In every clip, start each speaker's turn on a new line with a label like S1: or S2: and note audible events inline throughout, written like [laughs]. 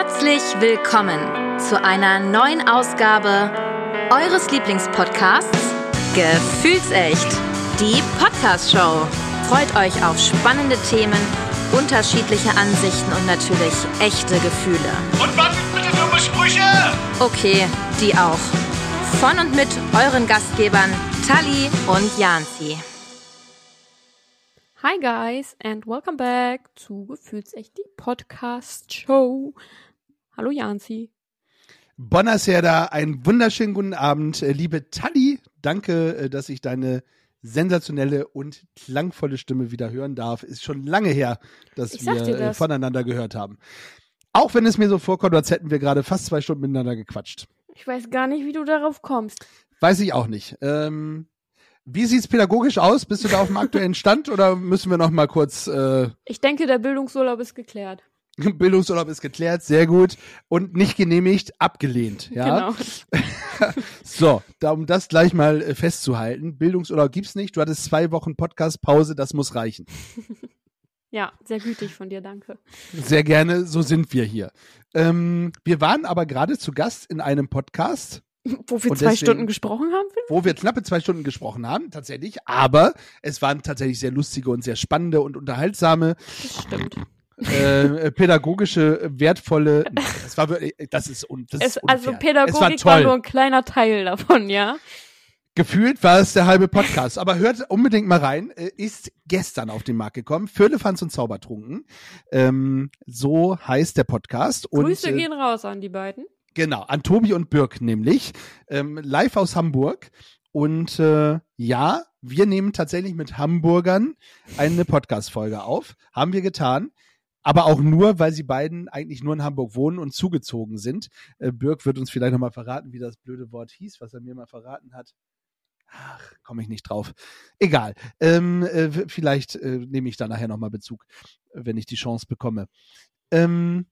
S1: Herzlich willkommen zu einer neuen Ausgabe eures Lieblingspodcasts Gefühlsecht, die Podcast-Show. Freut euch auf spannende Themen, unterschiedliche Ansichten und natürlich echte Gefühle.
S2: Und was sind bitte dumme Sprüche?
S1: Okay, die auch. Von und mit euren Gastgebern Tali und Janzi.
S3: Hi guys and welcome back zu Gefühlsecht die Podcast Show. Hallo Janzi.
S4: Buonasera, einen wunderschönen guten Abend, äh, liebe Tali. Danke, äh, dass ich deine sensationelle und klangvolle Stimme wieder hören darf. Ist schon lange her, dass
S3: Ich
S4: wir äh,
S3: das.
S4: voneinander gehört haben. Auch wenn es mir so vorkommt, als hätten wir gerade fast zwei Stunden miteinander gequatscht.
S3: Ich weiß gar nicht, wie du darauf kommst.
S4: Weiß ich auch nicht. Ähm, wie sieht's pädagogisch aus? Bist du da auf dem aktuellen Stand oder müssen wir noch mal kurz äh,
S3: Ich denke, der Bildungsurlaub ist geklärt. [laughs]
S4: Bildungsurlaub ist geklärt, sehr gut und nicht genehmigt, abgelehnt, ja?
S3: Genau. [laughs]
S4: So, da, um das gleich mal äh, festzuhalten, Bildungsurlaub gibt's nicht. Du hattest zwei Wochen Podcast-Pause, das muss reichen. [laughs]
S3: Ja, sehr gütig von dir, danke.
S4: Sehr gerne, so sind wir hier. Ähm, wir waren aber gerade zu Gast in einem Podcast,
S3: Wo wir zwei
S4: deswegen-
S3: Stunden gesprochen haben? Phil?
S4: wo wir knappe zwei Stunden gesprochen haben, tatsächlich. Aber es waren tatsächlich sehr lustige und sehr spannende und unterhaltsame,
S3: Das stimmt.
S4: Äh, pädagogische, wertvolle. Das war wirklich, das ist, das
S3: Es,
S4: ist
S3: also
S4: war
S3: Pädagogik war,
S4: toll.
S3: nur ein kleiner Teil davon, ja?
S4: Gefühlt war es der halbe Podcast. Aber hört unbedingt mal rein. Äh, Ist gestern auf den Markt gekommen. Firlefanz und Zaubertrunken. Ähm, so heißt der Podcast. Und,
S3: Grüße
S4: äh,
S3: gehen raus an die beiden.
S4: Genau, an Tobi und Birk nämlich. Ähm, live aus Hamburg. Und äh, ja, wir nehmen tatsächlich mit Hamburgern eine Podcast-Folge auf. Haben wir getan. Aber auch nur, weil sie beiden eigentlich nur in Hamburg wohnen und zugezogen sind. Äh, Birk wird uns vielleicht nochmal verraten, wie das blöde Wort hieß, was er mir mal verraten hat. Ach, komme ich nicht drauf. Egal. Ähm, äh, vielleicht äh, nehme ich da nachher nochmal Bezug, wenn ich die Chance bekomme. Ähm,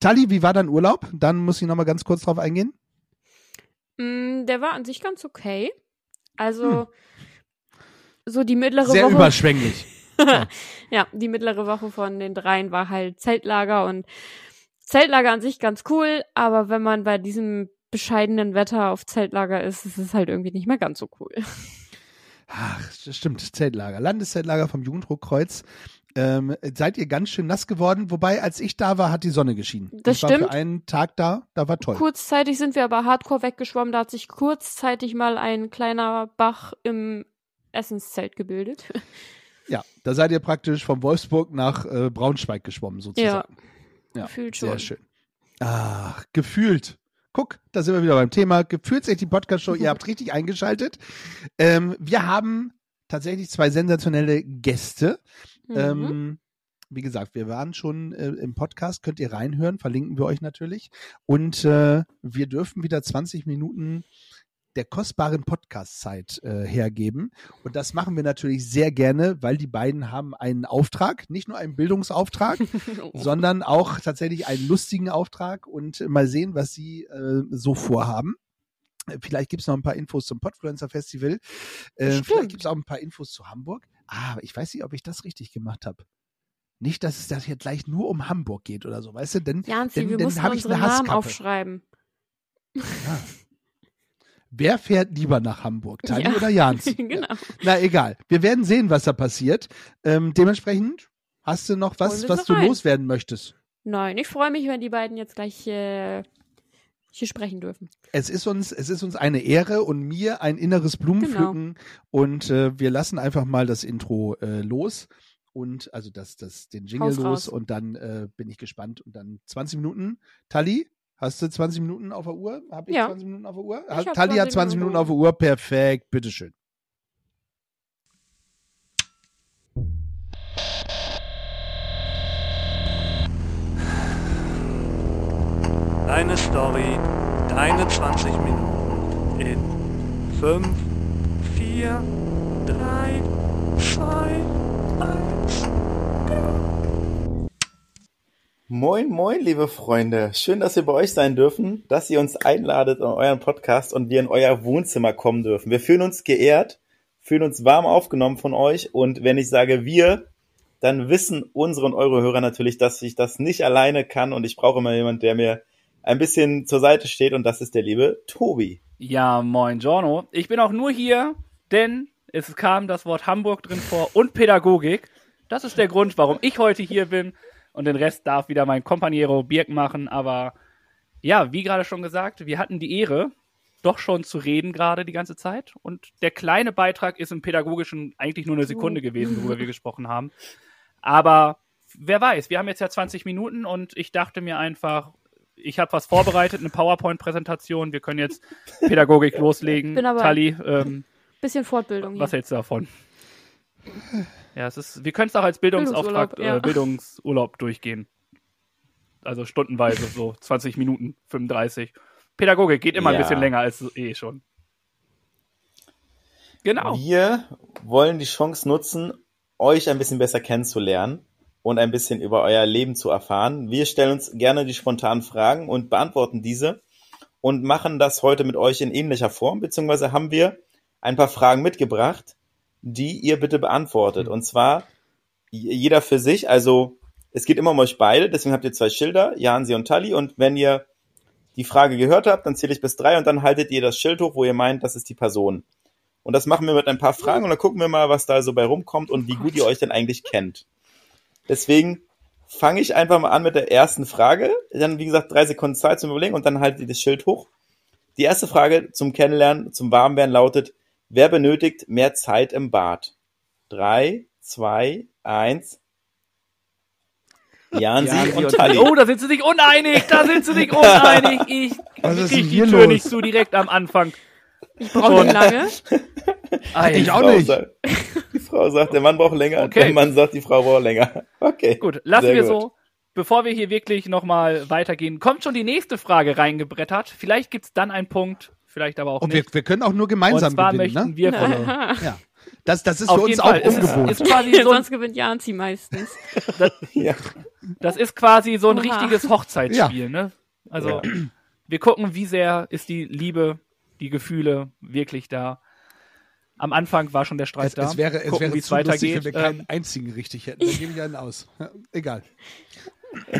S4: Tali, wie war dein Urlaub? Dann muss ich nochmal ganz kurz drauf eingehen.
S3: Mm, der war an sich ganz okay. Also, so die mittlere
S4: Hm. Sehr
S3: Woche.
S4: überschwänglich. [laughs]
S3: ja, die mittlere Woche von den dreien war halt Zeltlager und Zeltlager an sich ganz cool, aber wenn man bei diesem bescheidenen Wetter auf Zeltlager ist, ist es halt irgendwie nicht mehr ganz so cool.
S4: Ach, das stimmt. Zeltlager. Landeszeltlager vom Jugenddruckkreuz. Ähm, seid ihr ganz schön nass geworden? Wobei, als ich da war, hat die Sonne geschienen.
S3: Das
S4: ich war
S3: stimmt.
S4: für einen Tag da, da war toll.
S3: Kurzzeitig sind wir aber hardcore weggeschwommen, da hat sich kurzzeitig mal ein kleiner Bach im Essenszelt gebildet.
S4: Ja, da seid ihr praktisch von Wolfsburg nach äh, Braunschweig geschwommen, sozusagen. Ja,
S3: Gefühlt schon.
S4: sehr schön. Ach, gefühlt. Guck, da sind wir wieder beim Thema. Gefühlt echt die Podcast-Show. Ihr [laughs] habt richtig eingeschaltet. Ähm, wir haben tatsächlich zwei sensationelle Gäste.
S3: Mhm.
S4: Ähm, wie gesagt, wir waren schon äh, im Podcast, könnt ihr reinhören, verlinken wir euch natürlich. Und äh, wir dürfen wieder 20 Minuten der kostbaren Podcast-Zeit äh, hergeben. Und das machen wir natürlich sehr gerne, weil die beiden haben einen Auftrag, nicht nur einen Bildungsauftrag, [laughs] [laughs] sondern auch tatsächlich einen lustigen Auftrag und mal sehen, was sie äh, so vorhaben. Vielleicht gibt's noch ein paar Infos zum Podfluencer Festival. Äh,
S3: Stimmt.
S4: vielleicht gibt's auch ein paar Infos zu Hamburg. Ah, ich weiß nicht, ob ich das richtig gemacht habe. Nicht, dass es da hier gleich nur um Hamburg geht oder so, weißt du? Denn
S3: Janzi,
S4: denn-
S3: wir
S4: dann
S3: mussten
S4: hab ich
S3: unsere
S4: eine
S3: Namen aufschreiben. [laughs]
S4: wer fährt lieber nach Hamburg? Tali
S3: Ja,
S4: oder Jans? [laughs]
S3: genau.
S4: Ja. Na egal. Wir werden sehen, was da passiert. Ähm, dementsprechend hast du noch was, was du
S3: rein.
S4: loswerden möchtest.
S3: Nein, ich freue mich, wenn die beiden jetzt gleich äh, hier sprechen dürfen.
S4: Es ist uns, es ist uns eine Ehre und mir ein inneres
S3: Genau.
S4: Blumenpflücken und äh, wir lassen einfach mal das Intro äh, los und also das, das, den Jingle
S3: Haus
S4: los
S3: raus.
S4: und dann äh, bin ich gespannt und dann 20 Minuten. Tali, hast du 20 Minuten auf der Uhr? Hab ich
S3: Ja.
S4: 20 Minuten auf der Uhr?
S3: Ich
S4: Tali hat 20 Minuten auf der Uhr. Perfekt, bitteschön.
S2: Deine Story, deine 20 Minuten in 5, 4, 3, 2,
S5: Moin, moin, liebe Freunde. Schön, dass wir bei euch sein dürfen, dass ihr uns einladet in euren Podcast und wir in euer Wohnzimmer kommen dürfen. Wir fühlen uns geehrt, fühlen uns warm aufgenommen von euch und wenn ich sage wir, dann wissen unsere und eure Hörer natürlich, dass ich das nicht alleine kann und ich brauche immer jemand, der mir ein bisschen zur Seite steht und das ist der liebe Tobi.
S6: Ja, moin, Giorno. Ich bin auch nur hier, denn es kam das Wort Hamburg drin vor und Pädagogik. Das ist der Grund, warum ich heute hier bin und den Rest darf wieder mein Kompaniero Birk machen. Aber ja, wie gerade schon gesagt, wir hatten die Ehre, doch schon zu reden gerade die ganze Zeit. Und der kleine Beitrag ist im Pädagogischen eigentlich nur eine Sekunde gewesen, worüber wir gesprochen haben. Aber wer weiß, wir haben jetzt ja 20 Minuten und ich dachte mir einfach, ich habe was vorbereitet, eine PowerPoint-Präsentation. Wir können jetzt Pädagogik loslegen.
S3: Bin dabei.
S6: Tali, ähm,
S3: Bisschen Fortbildung.
S6: was hältst du davon? Ja, es ist, wir können es auch als Bildungsauftrag,
S3: Bildungsurlaub, ja.
S6: äh, Bildungsurlaub durchgehen. Also stundenweise, so [laughs] 20 Minuten, 35. Pädagogik geht immer ein
S5: Ja.
S6: bisschen länger als eh schon. Genau.
S5: Wir wollen die Chance nutzen, euch ein bisschen besser kennenzulernen und ein bisschen über euer Leben zu erfahren. Wir stellen uns gerne die spontanen Fragen und beantworten diese und machen das heute mit euch in ähnlicher Form, beziehungsweise haben wir ein paar Fragen mitgebracht, die ihr bitte beantwortet. Und zwar jeder für sich, also es geht immer um euch beide, deswegen habt ihr zwei Schilder, Jansi und Tali, und wenn ihr die Frage gehört habt, dann zähle ich bis drei und dann haltet ihr das Schild hoch, wo ihr meint, das ist die Person. Und das machen wir mit ein paar Fragen und dann gucken wir mal, was da so bei rumkommt und wie gut ihr euch denn eigentlich kennt. Deswegen fange ich einfach mal an mit der ersten Frage. Dann, wie gesagt, drei Sekunden Zeit zum Überlegen und dann haltet ihr das Schild hoch. Die erste Frage zum Kennenlernen, zum Warmwerden lautet, wer benötigt mehr Zeit im Bad? Drei, zwei, eins. [laughs] Jansi
S6: Ja,
S5: und Tali.
S6: Oh, da sind sie sich uneinig, da sind sie sich [laughs] uneinig. Ich
S4: ist
S6: krieg die
S4: hier
S6: Tür
S4: los?
S6: nicht zu direkt am Anfang.
S3: Ich brauche nicht lange.
S6: Ei,
S4: Ich auch
S5: Frau
S4: nicht.
S5: Sagt, [laughs] die Frau sagt, der Mann braucht länger,
S6: Okay.
S5: der Mann sagt, die Frau braucht länger. Okay.
S6: Gut, lassen
S5: Sehr
S6: wir
S5: gut.
S6: so. Bevor wir hier wirklich nochmal weitergehen, kommt schon die nächste Frage reingebrettert. Vielleicht gibt's dann einen Punkt, vielleicht aber auch
S4: Und wir,
S6: nicht.
S4: wir können auch nur
S6: Und
S4: gemeinsam
S6: zwar
S4: gewinnen,
S6: möchten
S4: ne?
S6: wir von
S4: Ja. Das, das ist
S6: Auf
S4: für uns auch
S6: Fall. Ist,
S4: ungewohnt.
S6: ist quasi so ein,
S3: Sonst gewinnt Janzi meistens. [laughs]
S5: Ja.
S6: das ist quasi so ein
S3: Oha.
S6: richtiges Hochzeitsspiel, ne? Also
S5: Ja.
S6: wir gucken, wie sehr ist die Liebe, die Gefühle wirklich da. Am Anfang war schon der Streit
S4: es,
S6: da.
S4: es wäre, es
S6: gucken,
S4: wäre zu lustig, wenn wir keinen
S6: Ähm,
S4: einzigen richtig hätten. Dann gebe ich einen aus. Ja, egal.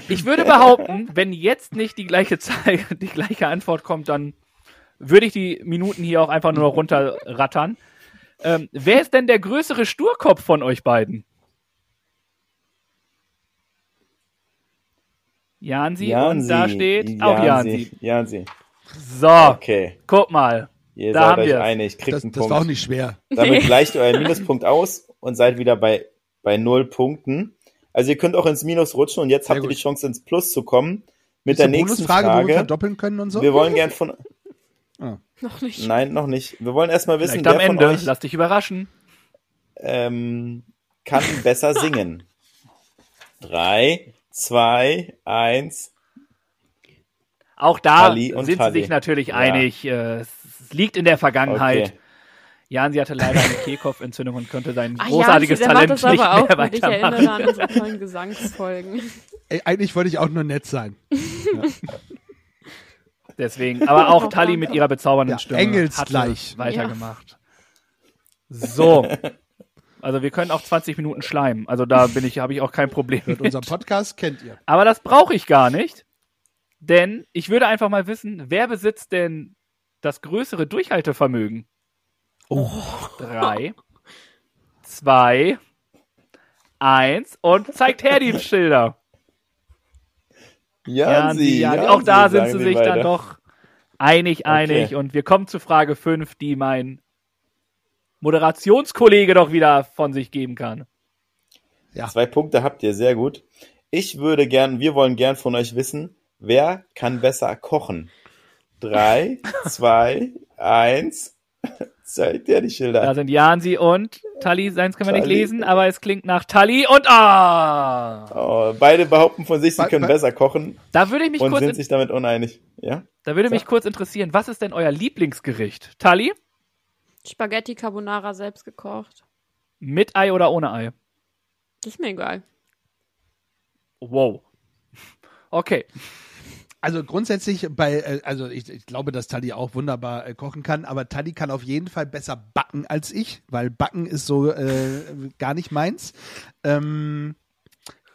S6: Ich würde behaupten, wenn jetzt nicht die gleiche Zeit, die gleiche Antwort kommt, dann würde ich die Minuten hier auch einfach nur runterrattern. Ähm, wer ist denn der größere Sturkopf von euch beiden? Jansi, und da steht auch Jansi.
S5: Jansi.
S6: So,
S5: Okay.
S6: guck mal.
S5: Ihr
S6: Da
S5: seid
S6: haben
S5: euch
S6: wir's.
S5: einig, kriegt
S4: Das,
S5: einen
S4: das
S5: Punkt.
S4: war auch nicht schwer.
S5: Damit gleicht ihr euren Minuspunkt aus und seid wieder bei, bei null Punkten. Also ihr könnt auch ins Minus rutschen und jetzt
S4: Sehr
S5: habt ihr
S4: gut.
S5: die Chance ins Plus zu kommen. Mit
S4: Ist
S5: der nächsten
S4: Bonusfrage, wo wir
S5: Frage.
S4: verdoppeln können und so?
S5: Wir wollen gern von,
S3: Noch nicht.
S5: nein, noch nicht. Wir wollen erstmal wissen,
S6: Vielleicht am
S5: wer von
S6: Ende.
S5: euch
S6: Lass dich überraschen.
S5: ähm, kann besser [laughs] singen. Drei, zwei, eins.
S6: Auch da sind sie sich natürlich
S5: Ja.
S6: einig. Äh, Es liegt in der Vergangenheit.
S5: Okay.
S6: Jansi hatte leider eine Kehlkopfentzündung und konnte sein
S3: Ach,
S6: großartiges
S3: macht
S6: Talent nicht
S3: aber auch
S6: mehr
S3: gut. Ich
S6: weitermachen.
S3: erinnere an unsere tollen Gesangsfolgen.
S4: Ey, eigentlich wollte ich auch nur nett sein. [laughs]
S6: Deswegen, aber auch Tali mit ihrer bezaubernden
S4: Ja,
S6: Stimme
S4: engelsgleich.
S6: weitergemacht. So. Also wir können auch 20 Minuten schleimen. Also da bin ich, habe ich auch kein Problem mit.
S4: unser Podcast, kennt ihr.
S6: Aber das brauche ich gar nicht. Denn ich würde einfach mal wissen, wer besitzt denn das größere Durchhaltevermögen?
S4: Oh.
S6: Drei, zwei, eins und zeigt her die Schilder.
S5: Jansi,
S6: ja,
S5: Jansi,
S6: auch da sind sie sich
S5: beide.
S6: dann doch einig, einig.
S5: Okay.
S6: Und wir kommen zu Frage 5, die mein Moderationskollege doch wieder von sich geben kann.
S4: Ja.
S5: Zwei Punkte habt ihr, sehr gut. Ich würde gern, wir wollen gern von euch wissen, wer kann besser kochen? Drei, [laughs] zwei, eins. [laughs] Zeigt ihr die
S6: Da
S5: Schilder?
S6: sind Jansi und Tali, seins können wir nicht lesen, aber es klingt nach Tali und ah!
S5: Oh, beide behaupten von sich, sie können besser kochen
S6: Da würde ich mich
S5: und
S6: kurz,
S5: sind
S6: in,
S5: sich damit uneinig. Ja?
S6: da würde mich kurz interessieren, was ist denn euer Lieblingsgericht? Tali?
S3: Spaghetti Carbonara selbst gekocht.
S6: Mit Ei oder ohne Ei?
S3: Das ist mir egal.
S6: Wow. [laughs] Okay.
S4: Also grundsätzlich bei, äh, also ich, ich glaube, dass Tali auch wunderbar äh, kochen kann, aber Tali kann auf jeden Fall besser backen als ich, weil Backen ist so äh, gar nicht meins. Ähm,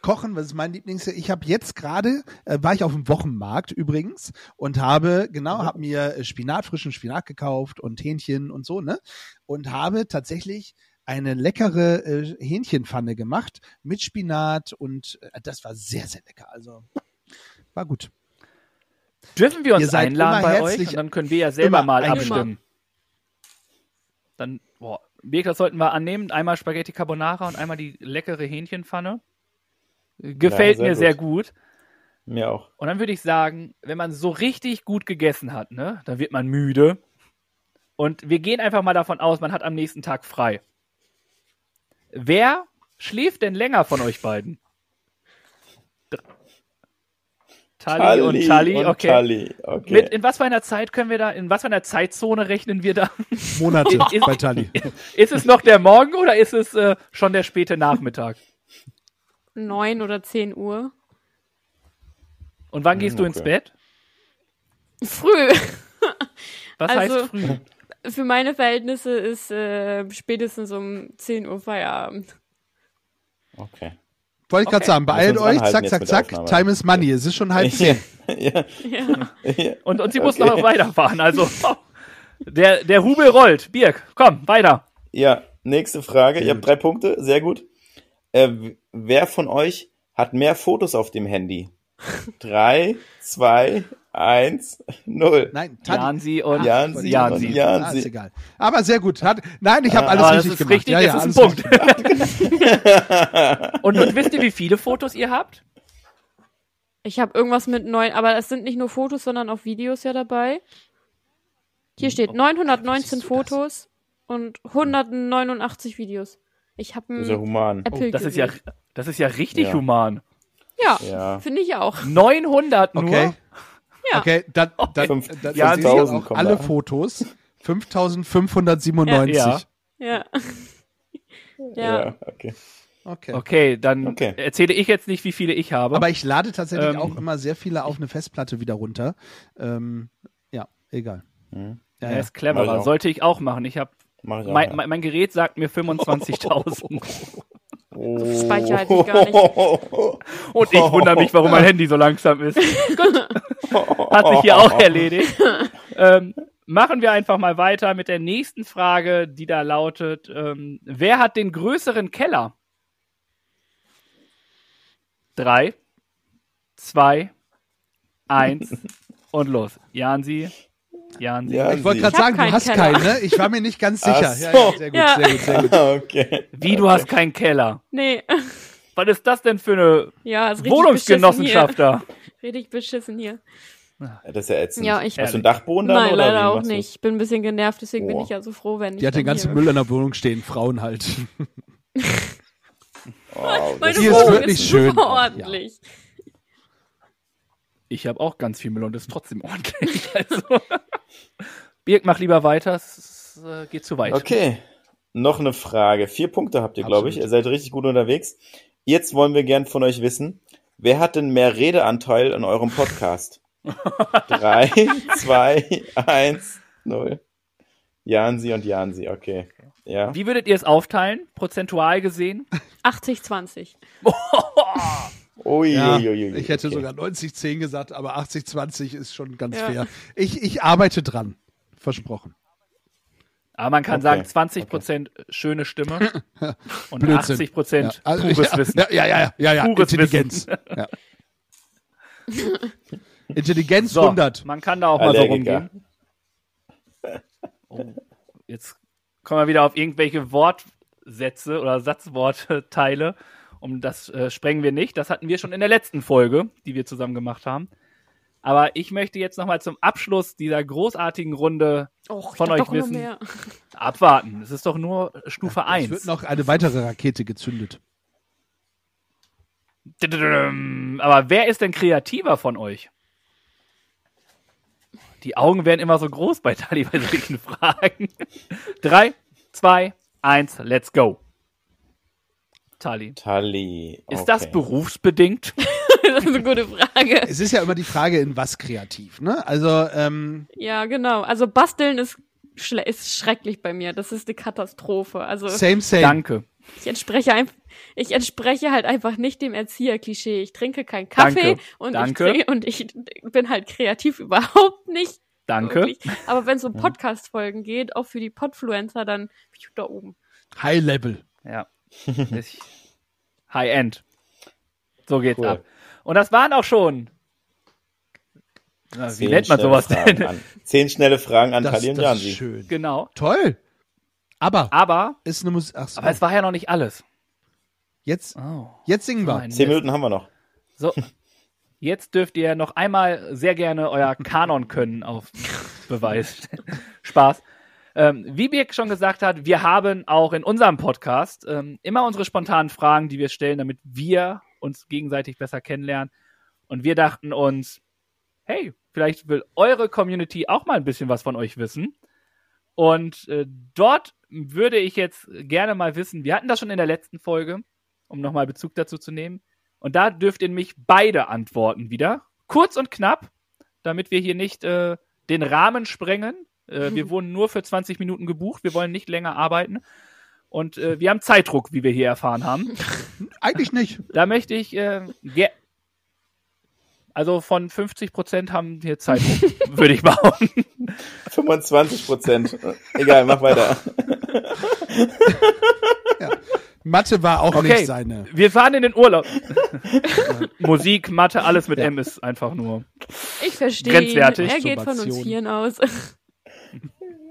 S4: Kochen, was ist mein Lieblings? Ich habe jetzt gerade, äh, war ich auf dem Wochenmarkt übrigens und habe, genau, habe mir äh, Spinat, frischen Spinat gekauft und Hähnchen und so, ne? Und habe tatsächlich eine leckere äh, Hähnchenpfanne gemacht mit Spinat und äh, das war sehr, sehr lecker. Also war gut.
S6: Dürfen wir
S4: Ihr
S6: uns
S4: seid
S6: einladen bei euch? Und dann können wir ja selber mal abstimmen. Dann, boah, Birk, das sollten wir annehmen. Einmal Spaghetti Carbonara und einmal die leckere Hähnchenpfanne. Gefällt
S5: sehr
S6: mir
S5: gut.
S6: sehr gut.
S5: Mir auch.
S6: Und dann würde ich sagen, wenn man so richtig gut gegessen hat, ne, dann wird man müde. Und wir gehen einfach mal davon aus, man hat am nächsten Tag frei. Wer schläft denn länger von euch beiden? Tali, und Tali,
S5: und
S6: okay.
S5: Tali, okay.
S6: Mit, in was für einer Zeit können wir da, in was für einer Zeitzone rechnen wir da?
S4: Monate [laughs]
S6: Ist-
S4: bei Tali. [laughs]
S6: Ist es noch der Morgen oder ist es äh, schon der späte Nachmittag?
S3: Neun oder zehn Uhr.
S6: Und wann gehst du ins
S5: okay.
S6: Bett?
S3: Früh.
S6: Was
S3: Also-
S6: heißt früh?
S3: Für meine Verhältnisse ist äh, spätestens um 10 Uhr Feierabend.
S5: okay.
S4: Wollte ich gerade
S6: Okay.
S4: sagen, beeilt euch, zack, zack, zack, time is money. Es ist schon halb zehn.
S5: ja,
S3: Ja.
S6: Und, und sie muss
S5: Okay.
S6: noch weiterfahren. Also der, der Hubel rollt. Birk, komm, weiter.
S5: Ja, nächste Frage. Ihr habt drei Punkte, sehr gut. Äh, wer von euch hat mehr Fotos auf dem Handy? [laughs] Drei, zwei, eins, null.
S4: Nein, Tali.
S6: Jansi und
S5: Jansi
S6: Jansi.
S5: und
S4: Ah,
S5: Jansi.
S4: ist egal. Aber sehr gut. Hat, nein, ich habe alles
S6: Aber das
S4: richtig
S6: ist
S4: gemacht.
S6: richtig,
S4: ja, ja,
S6: das ist
S4: alles
S6: ein Punkt. [laughs] Und, und wisst ihr, wie viele Fotos ihr habt?
S3: Ich habe irgendwas mit neun, aber es sind nicht nur Fotos, sondern auch Videos ja dabei. Hier steht 919
S4: siehst du das?
S3: Fotos und 189 Videos. Ich habe
S5: Das ist ja
S3: ein
S5: human.
S3: Apple
S6: Das ist ja,
S3: gewählt.
S6: das ist ja richtig
S5: Ja.
S6: human.
S3: Ja,
S5: Ja.
S3: finde ich auch.
S6: 900 nur.
S4: Okay.
S3: Ja.
S4: Okay, dann, dann,
S5: Fünf-
S4: dann
S6: Ja,
S4: sind auch
S5: 5000 kommen
S4: alle
S5: da.
S4: Fotos 5597.
S6: Ja.
S3: Ja. [laughs] ja.
S5: Ja, okay.
S4: Okay.
S6: Okay, dann
S5: Okay.
S6: erzähle ich jetzt nicht, wie viele ich habe.
S4: Aber ich lade tatsächlich
S6: Ähm.
S4: auch immer sehr viele auf eine Festplatte wieder runter. Ähm, ja, egal.
S5: Mhm.
S4: Ja,
S6: er
S4: ja.
S6: ist
S5: ich
S6: cleverer.
S5: auch.
S6: Sollte ich auch machen. Ich habe
S5: ich
S6: mein, mein Gerät sagt mir [laughs] 25.000. [laughs]
S5: Oh.
S3: Speicher hatte ich gar nicht. [laughs]
S6: Und ich wundere mich, warum mein Handy so langsam ist. [laughs] Gut. Hat sich hier auch erledigt. Ähm, machen wir einfach mal weiter mit der nächsten Frage, die da lautet: ähm, Wer hat den größeren Keller? Drei, zwei, eins [laughs] und los. Jansi, Jansi.
S5: Ja,
S4: Ich wollte gerade sagen, du hast
S3: Keller.
S4: keinen, ne? Ich war mir nicht ganz sicher.
S5: Ach
S4: Ja,
S5: so.
S4: ja, sehr gut,
S3: Ja.
S4: sehr gut, sehr gut. [laughs]
S5: okay.
S6: Wie, du hast keinen Keller?
S3: Nee.
S6: Was ist das denn für eine
S3: Ja,
S6: Wohnungsgenossenschaft da?
S3: beschissen hier. Richtig beschissen hier.
S5: Ja, Das ist ja ätzend.
S3: Ja, ich-
S5: Hast du einen Dachboden dann
S3: Nein,
S5: oder
S3: leider auch nicht. Ich bin ein bisschen genervt, deswegen bin
S5: Boah.
S3: ich ja so froh, wenn ich
S4: Die hat den ganzen Müll in der Wohnung stehen, Frauen halt.
S5: Oh,
S3: Meine
S4: Die ist
S3: Wohnung
S4: wirklich
S3: ist
S4: schön
S3: super
S4: auch, ja.
S3: ordentlich.
S6: Ich habe auch ganz viel Müll und ist trotzdem ordentlich. [laughs] Also. Birk, mach lieber weiter. Es äh, geht zu weit.
S5: Okay. Noch eine Frage. Vier Punkte habt ihr, glaube ich. Ihr seid richtig gut unterwegs. Jetzt wollen wir gern von euch wissen, wer hat denn mehr Redeanteil in eurem Podcast? [laughs] Drei, zwei, eins, null. Jansi und Jansi, okay. Ja.
S6: Wie würdet ihr es aufteilen, prozentual gesehen?
S3: 80-20. [laughs]
S5: Ui,
S4: Ja,
S5: ui, ui,
S4: ich hätte
S5: okay.
S4: sogar 90-10 gesagt, aber 80-20 ist schon ganz
S3: Ja.
S4: fair. Ich, ich arbeite dran. Versprochen.
S6: Aber man kann
S5: Okay,
S6: sagen, 20% schöne Stimme [laughs] und
S4: Blödsinn.
S6: 80%
S4: Ja, also,
S6: pures
S4: ja,
S6: Wissen.
S4: Ja, ja, ja, ja, ja.
S6: Pures
S4: Intelligenz. Ja. [laughs] Intelligenz
S6: So,
S4: 100.
S6: man kann da auch mal so
S5: Allergiker.
S6: rumgehen. Oh, jetzt kommen wir wieder auf irgendwelche Wortsätze oder Satzwortteile. Um das äh, sprengen wir nicht. Das hatten wir schon in der letzten Folge, die wir zusammen gemacht haben. Aber ich möchte jetzt nochmal zum Abschluss dieser großartigen Runde
S3: Och, ich
S6: Von euch wissen- abwarten. Es ist doch nur Stufe
S4: Es
S6: 1.
S4: wird noch eine weitere Rakete gezündet.
S6: Aber wer ist denn kreativer von euch? Die Augen werden immer so groß bei Tali bei solchen [laughs] Fragen. Drei, zwei, eins, let's go. Tali.
S5: Tali.
S6: Ist
S5: okay.
S6: das berufsbedingt? [laughs]
S3: das ist eine gute Frage.
S4: Es ist ja immer die Frage, in was kreativ, ne? Also, ähm,
S3: Ja, genau. Also basteln ist, schle ist schrecklich bei mir. Das ist eine Katastrophe. Also
S4: same, same.
S6: Danke.
S3: ich entspreche einfach, ich entspreche halt einfach nicht dem Erzieher-Klischee. Ich trinke keinen Kaffee
S6: Danke.
S3: und
S6: Danke.
S3: ich trinke, und ich bin halt kreativ [laughs] überhaupt nicht.
S6: Danke.
S3: Wirklich. Aber wenn es um Podcast-Folgen geht, auch für die Podfluencer, dann bin ich da oben.
S4: High Level.
S6: Ja. Ich- High-End. So geht's
S5: Cool.
S6: ab. Und das waren auch schon. Na, wie
S5: Zehn
S6: nennt man
S5: schnelle
S6: sowas
S5: Fragen
S6: denn?
S5: An. Zehn schnelle Fragen an
S4: Das,
S5: Tali und
S4: das ist
S5: Jansi.
S4: schön.
S6: Genau.
S4: Toll. Aber
S6: Aber,
S4: ist eine Musik. Ach so.
S6: aber es war ja noch nicht alles.
S4: jetzt,
S6: Oh.
S4: jetzt singen wir.
S6: Nein.
S5: Zehn Minuten haben wir noch.
S6: So. Jetzt dürft ihr noch einmal sehr gerne euer Kanon können auf Beweis stellen. [laughs] Spaß. Ähm, wie Birk schon gesagt hat, wir haben auch in unserem Podcast ähm, immer unsere spontanen Fragen, die wir stellen, damit wir uns gegenseitig besser kennenlernen. Und wir dachten uns, hey, vielleicht will eure Community auch mal ein bisschen was von euch wissen. Und äh, dort würde ich jetzt gerne mal wissen, wir hatten das schon in der letzten Folge, um nochmal Bezug dazu zu nehmen. Und da dürft ihr mich beide antworten wieder. Kurz und knapp, damit wir hier nicht äh, den Rahmen sprengen. Äh, wir [laughs] wurden nur für 20 Minuten gebucht. Wir wollen nicht länger arbeiten. Und äh, wir haben Zeitdruck, wie wir hier erfahren haben. [laughs]
S4: Eigentlich nicht.
S6: Da möchte ich, äh, ge- also von 50 Prozent haben wir Zeitdruck, [laughs] würde ich behaupten.
S5: 25 Prozent. Egal, mach weiter.
S4: Mathe war auch
S6: Okay.
S4: nicht seine.
S6: Wir fahren in den Urlaub. Musik, Mathe, alles mit M ist einfach nur.
S3: Ich verstehe.
S6: Grenzwertig.
S3: Er geht von uns. Vieren aus.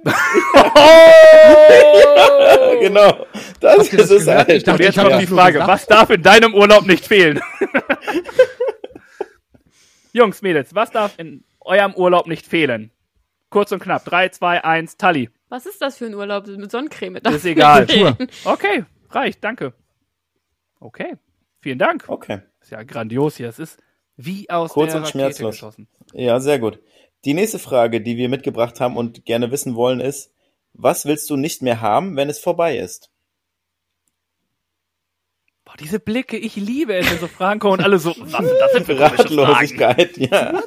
S3: [laughs]
S5: genau. Das
S4: Habt ihr das
S5: ist es halt.
S4: Ich dachte,
S6: jetzt
S4: ich hab
S6: kommt
S4: das
S6: die Frage, was darf in deinem Urlaub nicht fehlen? [laughs] Jungs, Mädels, was darf in eurem Urlaub nicht fehlen? Kurz und knapp. 3, 2, 1, Tally.
S3: Was ist das für ein Urlaub mit Sonnencreme?
S6: Ist egal. Okay, reicht, danke. Okay, vielen Dank.
S5: Okay.
S6: Ist ja grandios hier. Es ist wie aus
S5: Kurz
S6: der
S5: und
S6: Rakete
S5: schmerzlos.
S6: geschossen.
S5: Ja, sehr gut. Die nächste Frage, die wir mitgebracht haben und gerne wissen wollen, ist, was willst du nicht mehr haben, wenn es vorbei ist?
S6: Boah, diese Blicke, ich liebe es, wenn so Fragen kommen und alle so, was sind das denn für Fragen?
S5: Ratlosigkeit, ja.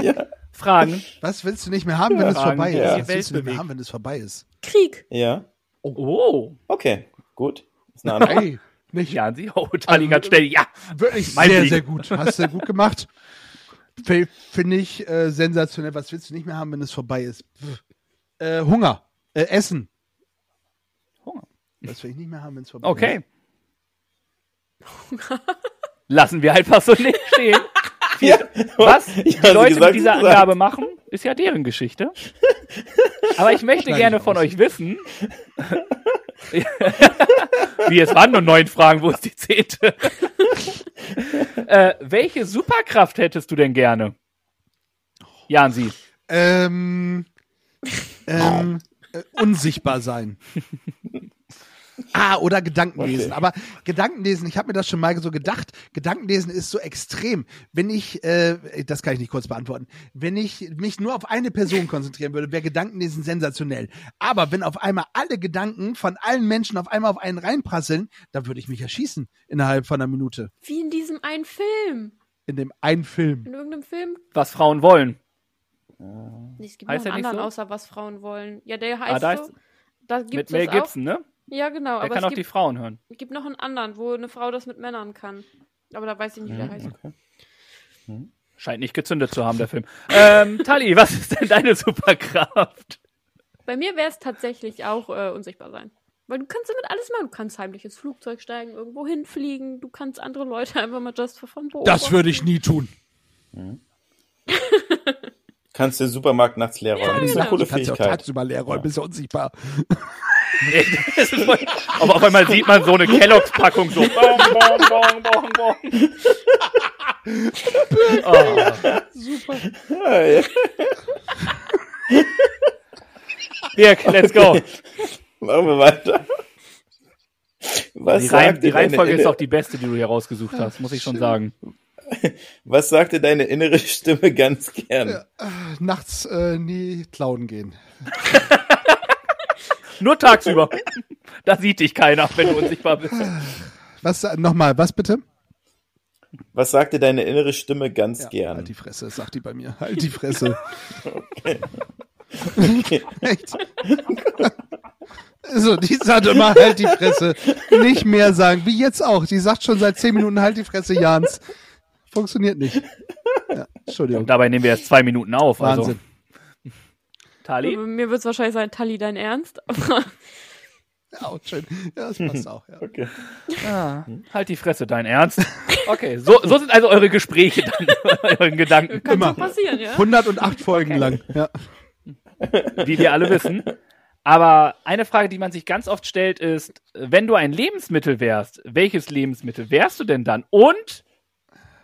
S5: ja.
S6: Fragen.
S4: Was willst du nicht mehr haben, wenn es
S6: Fragen,
S4: vorbei
S6: die
S4: ist? Was willst du nicht mehr haben, wenn es vorbei ist?
S3: Krieg.
S5: Ja.
S6: Oh,
S5: Okay, gut. Ist eine Antwort.
S4: Ey, nicht.
S6: ja, sie, oh, Tally ganz schnell, ja.
S4: Wirklich sehr,
S6: Ding.
S4: sehr gut. Hast du gut gemacht. Finde ich äh, sensationell. Was willst du nicht mehr haben, wenn es vorbei ist? Äh, Hunger. Äh, Essen.
S6: Hunger.
S4: Das will ich nicht mehr haben, wenn es vorbei
S6: Okay.
S4: ist.
S6: Lassen wir einfach so nicht stehen. [laughs]
S5: Ja.
S6: Was
S5: Ja,
S6: die Leute
S5: gesagt,
S6: mit dieser
S5: gesagt.
S6: Angabe machen, ist ja deren Geschichte. Aber ich möchte
S4: Schneid
S6: gerne
S4: ich
S6: von euch wissen, [laughs] wie es waren nur neun Fragen, wo ist die zehnte? äh, welche Superkraft hättest du denn gerne? Jansi.
S4: Ähm, ähm, äh, unsichtbar sein. [laughs] Ah, oder Gedankenlesen.
S5: Okay.
S4: Aber Gedankenlesen, ich habe mir das schon mal so gedacht, Gedankenlesen ist so extrem. Wenn ich, äh, das kann ich nicht kurz beantworten, wenn ich mich nur auf eine Person konzentrieren würde, wäre Gedankenlesen sensationell. Aber wenn auf einmal alle Gedanken von allen Menschen auf einmal auf einen reinprasseln, dann würde ich mich erschießen innerhalb von einer Minute.
S3: Wie in diesem einen Film.
S4: In dem einen Film.
S3: In irgendeinem Film.
S6: Was Frauen wollen.
S3: Nee, es gibt
S6: Heißt
S3: noch einen
S6: nicht
S3: anderen,
S6: so?
S3: außer was Frauen wollen. Ja, der
S6: Ah,
S3: heißt
S6: da
S3: so.
S6: ist
S3: Da
S6: mit
S3: gibt's
S6: Mel. Gibson, ne?
S3: Ja, genau. Aber
S6: kann
S3: es
S6: auch die
S3: gibt,
S6: Frauen hören.
S3: es gibt noch einen anderen, wo eine Frau das mit Männern kann. Aber da weiß ich nicht, wie der heißt.
S6: Scheint nicht gezündet zu haben, der Film. [laughs] ähm, Tali, was ist denn deine Superkraft?
S3: Bei mir wäre es tatsächlich auch äh, unsichtbar sein. Weil du kannst damit alles machen. Du kannst heimlich ins Flugzeug steigen, irgendwo hinfliegen. Du kannst andere Leute [laughs] einfach mal just for fun beobachten.
S4: Das würde ich nie tun.
S5: Kannst du den Supermarkt nachts leer räumen. das ist eine
S3: genau.
S5: coole
S4: Du kannst ja auch
S5: Fähigkeit.
S4: tagsüber leer räumen, bist ja unsichtbar. [laughs] [laughs]
S6: Voll- Aber auf einmal sieht man so eine Kelloggs-Packung so. Bong, bong, bong, bong, bong. Oh.
S4: Super.
S6: Dirk, let's go.
S5: Machen wir weiter. Was
S6: Die, Reim, die
S5: deine
S6: Reihenfolge ist auch die beste, die du hier rausgesucht hast, muss ich schon sagen.
S5: Was sagte deine innere Stimme ganz gern?
S4: Nachts äh, nie klauen gehen. [laughs]
S6: Nur tagsüber. Da sieht dich keiner, wenn du unsichtbar bist.
S4: Was, nochmal, was bitte?
S5: Was sagt dir deine innere Stimme ganz
S4: Ja,
S5: gern?
S4: Halt die Fresse, sagt die bei mir. Halt die Fresse. [laughs] Echt? So, die sagt immer halt die Fresse. Nicht mehr sagen, wie jetzt auch. Die sagt schon seit zehn Minuten halt die Fresse, Jans. Funktioniert nicht. Ja, Entschuldigung.
S6: Und dabei nehmen wir erst zwei Minuten auf.
S4: Wahnsinn.
S6: Also, Tali?
S3: Mir wird es wahrscheinlich sein, Tali, dein Ernst? [laughs]
S4: Ja, auch schön. Ja, das passt auch. Ja.
S5: Okay.
S6: Ja, halt die Fresse, dein Ernst. [laughs] Okay, so, so sind also eure Gespräche dann, [laughs] euren Gedanken,
S3: kann
S4: Immer.
S3: passieren, ja?
S4: 108 Folgen lang. Ja.
S6: wie wir alle wissen. Aber eine Frage, die man sich ganz oft stellt, ist, wenn du ein Lebensmittel wärst, welches Lebensmittel wärst du denn dann? Und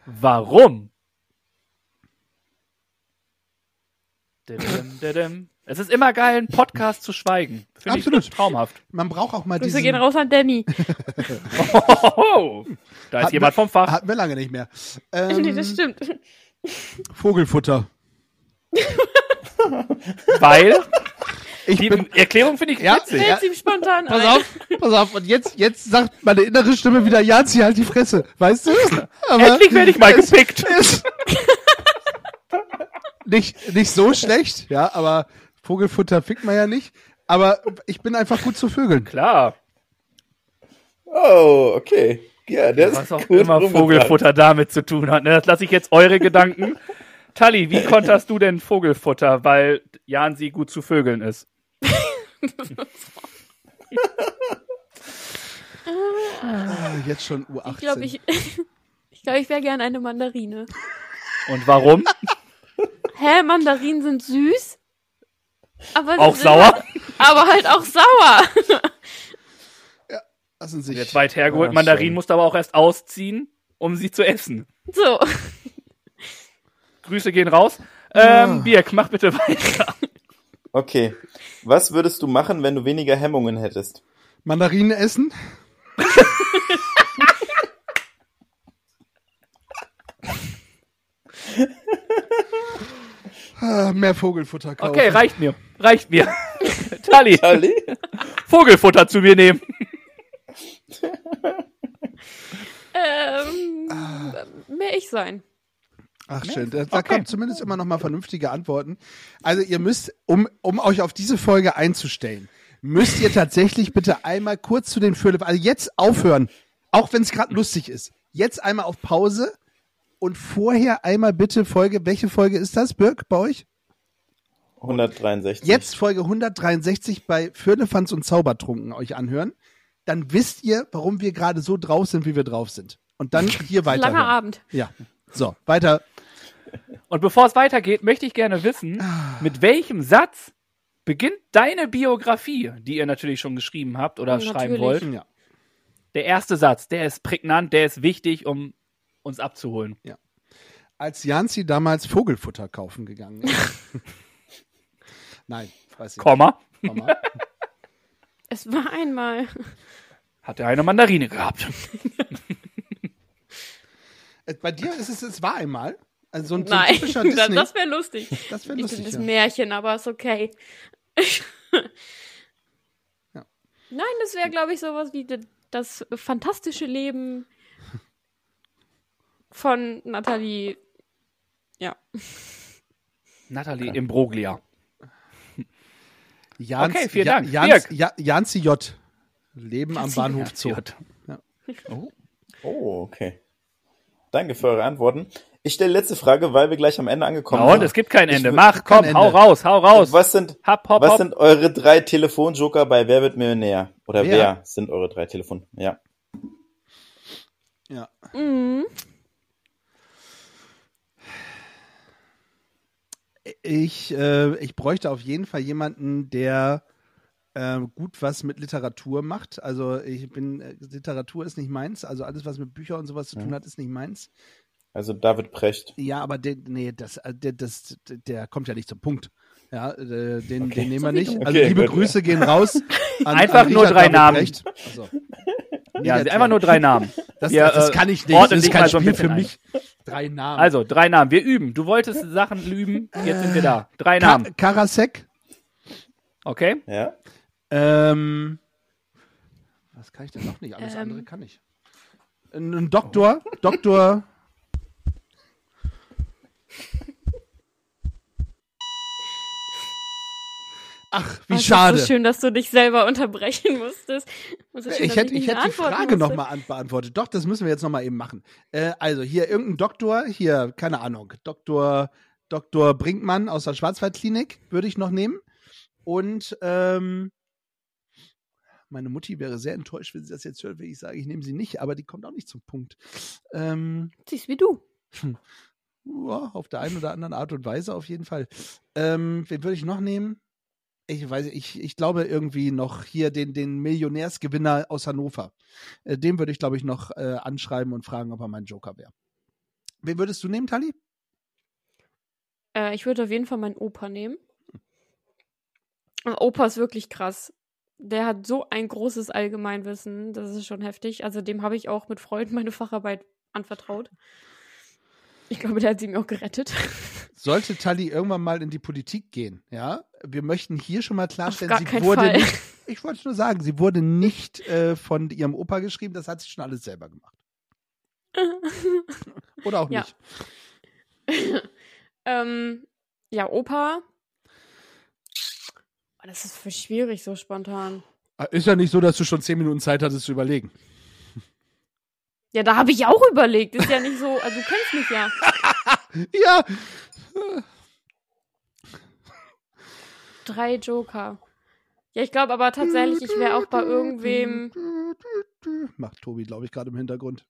S6: warum? Es ist immer geil, einen Podcast zu schweigen. Finde
S4: Absolut.
S6: ich traumhaft.
S4: Man braucht auch mal
S3: Grüße
S4: diesen...
S3: gehen raus an Danny.
S6: Oh, da ist
S4: Hatten
S6: jemand vom Fach.
S4: Hatten wir lange nicht mehr.
S3: nee, das
S4: Ähm,
S3: stimmt.
S4: Vogelfutter.
S6: Weil
S4: Ich
S6: die
S4: bin...
S6: Erklärung finde ich
S4: Ja,
S6: witzig.
S4: ja.
S3: Ihm spontan
S4: Pass
S3: ein.
S4: auf, pass auf. Und jetzt, jetzt sagt meine innere Stimme wieder, Janzi, halt die Fresse. Weißt du? Aber
S6: Endlich werde ich mal
S4: es
S6: gepickt.
S4: Ist nicht, nicht so schlecht, ja, aber Vogelfutter fickt man ja nicht. Aber ich bin einfach gut zu Vögeln.
S6: Klar,
S5: Oh, okay. Ja, das
S6: was
S5: ist
S6: auch
S5: gut
S6: immer. Vogelfutter damit zu tun hat. Ne? Das lasse ich jetzt eure Gedanken. Tali, wie konterst du denn Vogelfutter, weil Jansi gut zu Vögeln ist?
S4: Ah, jetzt schon U18.
S3: Ich glaube, ich, ich, glaub, ich [laughs] wäre gern eine Mandarine.
S6: Und warum? [laughs]
S3: Hä, Mandarinen sind süß? Aber
S6: Auch sauer?
S3: Halt, [laughs] aber halt auch sauer.
S4: Lassen sich.
S6: Jetzt weit hergeholt.
S5: Ach,
S6: Mandarinen
S5: schön.
S6: musst du aber auch erst ausziehen, um sie zu essen.
S3: So.
S6: Grüße gehen raus. Ähm, Birk, mach bitte weiter.
S5: Okay. Was würdest du machen, wenn du weniger Hemmungen hättest?
S4: Mandarinen essen? [laughs] [laughs] Ah, Mehr Vogelfutter kaufen.
S6: Okay, reicht mir. Reicht mir. [laughs] Tali,
S5: Ali?
S6: Vogelfutter zu mir nehmen.
S3: Ähm,
S4: Ah.
S3: mehr ich sein.
S4: Ach schön, da, da
S6: Okay.
S4: kommt zumindest immer noch mal vernünftige Antworten. Also ihr müsst, um, um euch auf diese Folge einzustellen, müsst ihr tatsächlich bitte einmal kurz zu den Philipp, also jetzt aufhören, auch wenn es gerade lustig ist. Jetzt einmal auf Pause und vorher einmal bitte Folge, welche Folge ist das, Birk, bei euch?
S5: 163.
S4: Jetzt Folge 163 bei Firlefanz und Zaubertrunken euch anhören. Dann wisst ihr, warum wir gerade so drauf sind, wie wir drauf sind. Und dann [laughs] hier weiter.
S3: Langer Abend.
S4: Ja. So, weiter.
S6: Und bevor es weitergeht, möchte ich gerne wissen,
S4: Ah.
S6: mit welchem Satz beginnt deine Biografie, die ihr natürlich schon geschrieben habt oder
S3: Natürlich.
S6: schreiben wollt?
S4: Ja.
S6: Der erste Satz, der ist prägnant, der ist wichtig, um uns abzuholen.
S4: als Janzi damals Vogelfutter kaufen gegangen ist. [laughs] Nein, weiß ich
S6: Komma,
S4: nicht. Komma. [laughs]
S3: Es war einmal.
S6: hat er eine Mandarine gehabt.
S4: Äh, Bei dir ist es, es war einmal. Also so ein, so ein
S3: Nein,
S4: typischer [laughs]
S3: das,
S4: Disney.
S3: das wäre lustig.
S4: Das wäre
S3: Ich
S4: lustig.
S3: finde das
S4: Ja.
S3: Märchen, aber ist okay.
S4: Ja.
S3: Nein, das wäre, glaube ich, sowas wie das fantastische Leben von Nathalie. Ja.
S6: Nathalie Imbroglia.
S4: Jans,
S6: Okay, vielen
S4: Ja-
S6: Dank.
S4: Jans,
S6: Dirk.
S4: ja, Janzi J. Leben am Bahnhof Zoo.
S5: Oh, okay. Danke für eure Antworten. Ich stelle letzte Frage, weil wir gleich am Ende angekommen
S6: Ja, und
S5: sind.
S6: es gibt kein Ende. Mach, komm,
S4: kein
S6: hau
S4: Ende.
S6: raus, hau raus.
S5: Was sind,
S6: Hopp, hopp,
S5: was
S6: hopp.
S5: sind eure drei Telefonjoker bei Wer wird Millionär? Oder
S4: Wer?
S5: wer, sind eure drei Telefon? Ja.
S4: Ja.
S3: Mhm.
S4: Ich, äh, ich bräuchte auf jeden Fall jemanden, der äh, gut was mit Literatur macht. Also ich bin, äh, Literatur ist nicht meins. Also alles, was mit Büchern und sowas zu tun hat, ist nicht meins.
S5: Also David Precht.
S4: Ja, aber der, nee, das, äh, der, das, der kommt ja nicht zum Punkt. Ja, äh, den,
S5: Okay.
S4: den nehmen wir nicht. Also
S5: Okay,
S4: liebe
S5: gut.
S4: Grüße gehen raus. An,
S6: Einfach
S4: an
S6: nur drei
S4: David
S6: Namen.
S4: Also,
S6: ja, einfach nur drei Namen. [laughs]
S4: Das,
S6: wir,
S4: das
S6: äh,
S4: kann ich nicht. Das ist kein Spiel für mich. Drei Namen.
S6: Also, drei Namen. Wir üben. Du wolltest Sachen üben. Jetzt sind wir da. Drei
S4: Ka
S6: Namen.
S4: Karasek.
S6: Okay.
S5: Ja.
S4: Ähm, was kann ich denn noch nicht? Alles
S3: ähm.
S4: andere kann ich. Ein, ein Doktor. Oh. Doktor. [laughs] Ach, wie
S3: Oh, es ist
S4: schade.
S3: So schön, dass du dich selber unterbrechen musstest. So schön,
S4: ich hätte,
S3: nicht
S4: ich hätte die Frage nochmal beantwortet. Doch, das müssen wir jetzt nochmal eben machen. Äh, also hier irgendein Doktor, hier, keine Ahnung, Doktor, Doktor Brinkmann aus der Schwarzwaldklinik würde ich noch nehmen. Und ähm, meine Mutti wäre sehr enttäuscht, wenn sie das jetzt hört, wenn ich sage, ich nehme sie nicht, aber die kommt auch nicht zum Punkt. Ähm,
S3: Siehst wie du.
S4: ja, auf der einen oder anderen Art und Weise auf jeden Fall. Ähm, wen würde ich noch nehmen? Ich weiß, ich, ich glaube irgendwie noch hier den, den Millionärsgewinner aus Hannover. Äh, den würde ich, glaube ich, noch äh, anschreiben und fragen, ob er mein Joker wäre. Wen würdest du nehmen, Tali?
S3: Äh, ich würde auf jeden Fall meinen Opa nehmen. Opa ist wirklich krass. Der hat so ein großes Allgemeinwissen, das ist schon heftig. Also dem habe ich auch mit Freuden meine Facharbeit anvertraut. Ich glaube, der hat sie mir auch gerettet. [laughs]
S4: Sollte Tali irgendwann mal in die Politik gehen, ja? Wir möchten hier schon mal klarstellen, sie wurde
S3: Fall.
S4: nicht, ich wollte nur sagen, sie wurde nicht äh, von ihrem Opa geschrieben, das hat sie schon alles selber gemacht. [laughs] Oder auch nicht. [laughs]
S3: ähm, ja, Opa. Das ist voll schwierig, so spontan.
S4: Ist ja nicht so, dass du schon zehn Minuten Zeit hattest zu überlegen.
S3: Ja, da habe ich auch überlegt. Ist ja nicht so, also du kennst mich ja. [laughs]
S4: Ja,
S3: Drei Joker. Ja, ich glaube aber tatsächlich, ich wäre auch bei irgendwem.
S4: Macht Tobi, glaube ich, gerade im Hintergrund.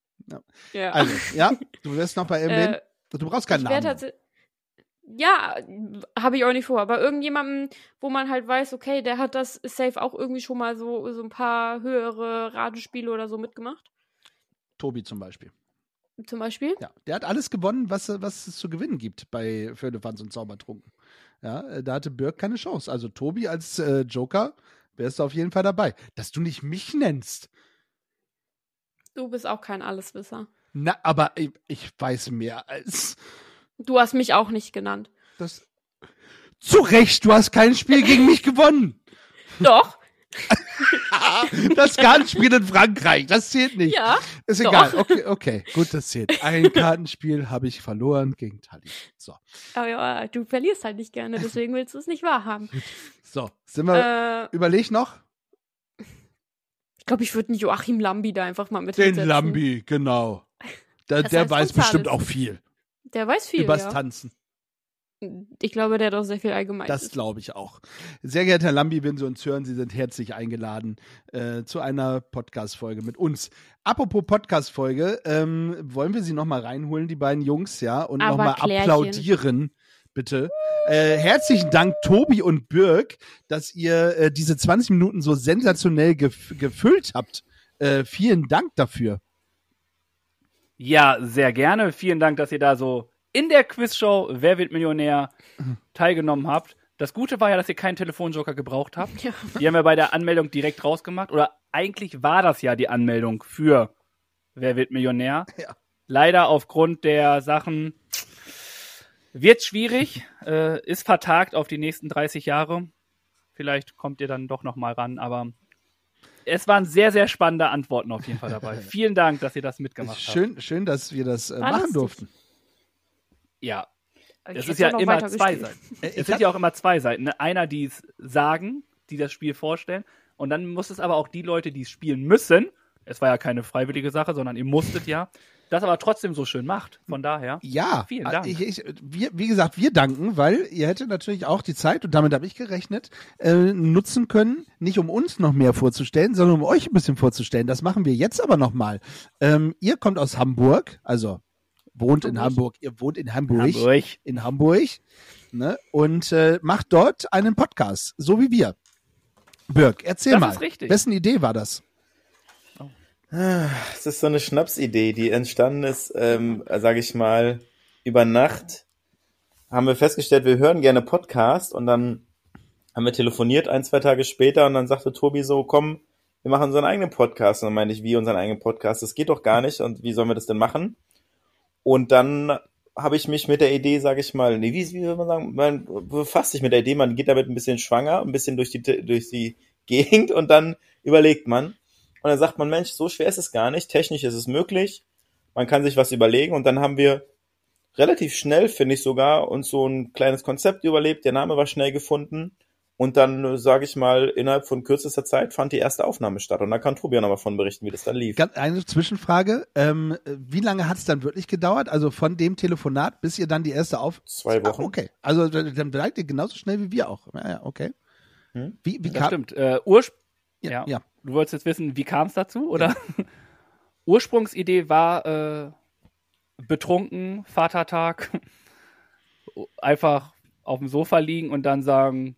S3: Ja.
S4: Also, ja, [laughs] du wärst noch bei irgendwen.
S3: äh,
S4: Du brauchst keinen Namen.
S3: Ja, habe ich auch nicht vor. Aber irgendjemandem, wo man halt weiß, okay, der hat das safe auch irgendwie schon mal so, so ein paar höhere Ratespiele oder so mitgemacht.
S4: Tobi zum Beispiel.
S3: Zum Beispiel.
S4: Ja, der hat alles gewonnen, was, was es zu gewinnen gibt bei Firlefanz und Zaubertrunken. Ja, äh, da hatte Birk keine Chance. Also Tobi als äh, Joker wärst du auf jeden Fall dabei. Dass du nicht mich nennst.
S3: Du bist auch kein Alleswisser.
S4: Na, aber ich, ich weiß mehr als
S3: Du hast mich auch nicht genannt.
S4: das. Zu Recht, du hast kein Spiel gegen mich gewonnen.
S3: Doch, [laughs] [laughs]
S4: Das Kartenspiel in Frankreich, das zählt nicht.
S3: ja.
S4: Ist
S3: Doch.
S4: egal. Okay, okay, gut, das zählt. Ein [laughs] Kartenspiel habe ich verloren gegen Tali. So,
S3: Aber ja, du verlierst halt nicht gerne, deswegen willst du es nicht wahrhaben. [laughs]
S4: so, sind wir.
S3: Äh,
S4: Überleg noch.
S3: ich glaube, ich würde einen Joachim Lambi da einfach mal mit
S4: Den. Lambi, genau. Der,
S3: Das
S4: der weiß bestimmt auch viel
S3: Der weiß viel,
S4: übers
S3: ja.
S4: Tanzen.
S3: Ich glaube, der hat auch sehr viel allgemein.
S4: Das glaube ich auch. Sehr geehrter Herr Lambi, wenn Sie uns hören, Sie sind herzlich eingeladen äh, zu einer Podcast-Folge mit uns. Apropos Podcast-Folge, ähm, wollen wir Sie nochmal reinholen, die beiden Jungs, ja, und nochmal applaudieren, bitte. Äh, herzlichen Dank, Tobi und Birk, dass ihr äh, diese 20 Minuten so sensationell gef gefüllt habt. Äh, vielen Dank dafür.
S6: Ja, sehr gerne. Vielen Dank, dass ihr da so in der Quizshow Wer wird Millionär teilgenommen habt. Das Gute war ja, dass ihr keinen Telefonjoker gebraucht habt.
S3: Ja.
S6: Die haben wir bei der Anmeldung direkt rausgemacht. Oder eigentlich war das ja die Anmeldung für Wer wird Millionär.
S4: Ja.
S6: Leider aufgrund der Sachen wird schwierig, äh, ist vertagt auf die nächsten 30 Jahre. Vielleicht kommt ihr dann doch noch mal ran, aber es waren sehr, sehr spannende Antworten auf jeden Fall dabei. [laughs] Vielen Dank, dass ihr das mitgemacht habt.
S4: Schön, schön, dass wir das äh, machen durften.
S6: Ja, es ist ja immer zwei
S3: gespielt.
S6: Seiten.
S4: Äh,
S6: Es sind ja auch immer zwei Seiten. Ne? Einer, die es sagen, die das Spiel vorstellen. Und dann muss es aber auch die Leute, die es spielen müssen. Es war ja keine freiwillige Sache, sondern ihr musstet ja. Das aber trotzdem so schön macht. Von daher.
S4: Ja,
S6: Vielen
S4: äh,
S6: Dank.
S4: Ich, ich, wir, wie gesagt, wir danken, weil ihr hättet natürlich auch die Zeit, und damit habe ich gerechnet, äh, nutzen können, nicht um uns noch mehr vorzustellen, sondern um euch ein bisschen vorzustellen. Das machen wir jetzt aber nochmal. Ähm, ihr kommt aus Hamburg, also wohnt in Hamburg, ihr wohnt in Hamburg,
S6: Hamburg.
S4: in Hamburg, ne, und äh, macht dort einen Podcast, so wie wir. Birg, erzähl
S6: Das
S4: mal.
S6: ist richtig.
S4: Wessen Idee war das?
S5: Es ist so eine Schnapsidee, die entstanden ist, ähm, sage ich mal, über Nacht. Haben wir festgestellt, wir hören gerne Podcast und dann haben wir telefoniert ein, zwei Tage später und dann sagte Tobi so, komm, wir machen unseren eigenen Podcast. Und dann meine ich, wie unseren eigenen Podcast? Das geht doch gar nicht und wie sollen wir das denn machen? Und dann habe ich mich mit der Idee, sage ich mal, nee, wie, wie soll man sagen, man befasst sich mit der Idee, man geht damit ein bisschen schwanger, ein bisschen durch die, durch die [laughs] Gegend und dann überlegt man. Und dann sagt man, Mensch, so schwer ist es gar nicht, technisch ist es möglich, man kann sich was überlegen. Und dann haben wir relativ schnell, finde ich sogar, uns so ein kleines Konzept überlebt, der Name war schnell gefunden Und dann, sage ich mal, innerhalb von kürzester Zeit fand die erste Aufnahme statt. Und da kann Tobi auch nochmal von berichten, wie das dann lief.
S4: Ganz eine Zwischenfrage. Ähm, wie lange hat es dann wirklich gedauert? Also von dem Telefonat, bis ihr dann die erste auf...
S5: Zwei Wochen.
S4: Ah, okay. Also dann bleibt ihr genauso schnell wie wir auch. Ja, ja okay.
S5: Hm?
S4: Wie, wie
S6: Das
S4: kam...
S6: stimmt. Äh, Urspr
S4: Ja,
S6: Ja.
S4: ja.
S6: Du wolltest jetzt wissen, wie kam es dazu, oder? [laughs] Ursprungsidee war äh, betrunken, Vatertag, [laughs] einfach auf dem Sofa liegen und dann sagen,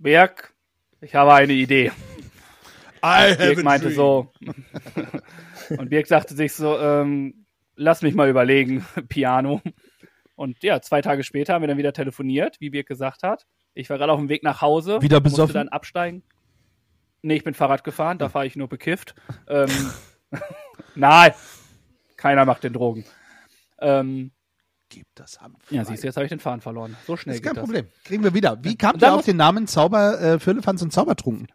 S6: Berg, ich habe eine Idee.
S4: I
S6: Birk meinte so, [laughs] und Birk sagte sich so, ähm, lass mich mal überlegen, [laughs] Piano. Und ja, zwei Tage später haben wir dann wieder telefoniert, wie Birk gesagt hat. Ich war gerade auf dem Weg nach Hause.
S4: Wieder
S6: Musste
S4: besoffen?
S6: dann absteigen. Nee, ich bin Fahrrad gefahren, da fahre ich nur bekifft. Ähm, [laughs] nein, keiner macht den Drogen. Ähm,
S4: Gib das Hanf.
S6: ja, siehst du, jetzt habe ich den Faden verloren. So schnell
S4: ist
S6: geht
S4: kein
S6: das.
S4: Problem. Kriegen wir wieder. Wie
S6: dann
S4: ihr auf den Namen Zauber, äh, Firlefanz und Zaubertrunken?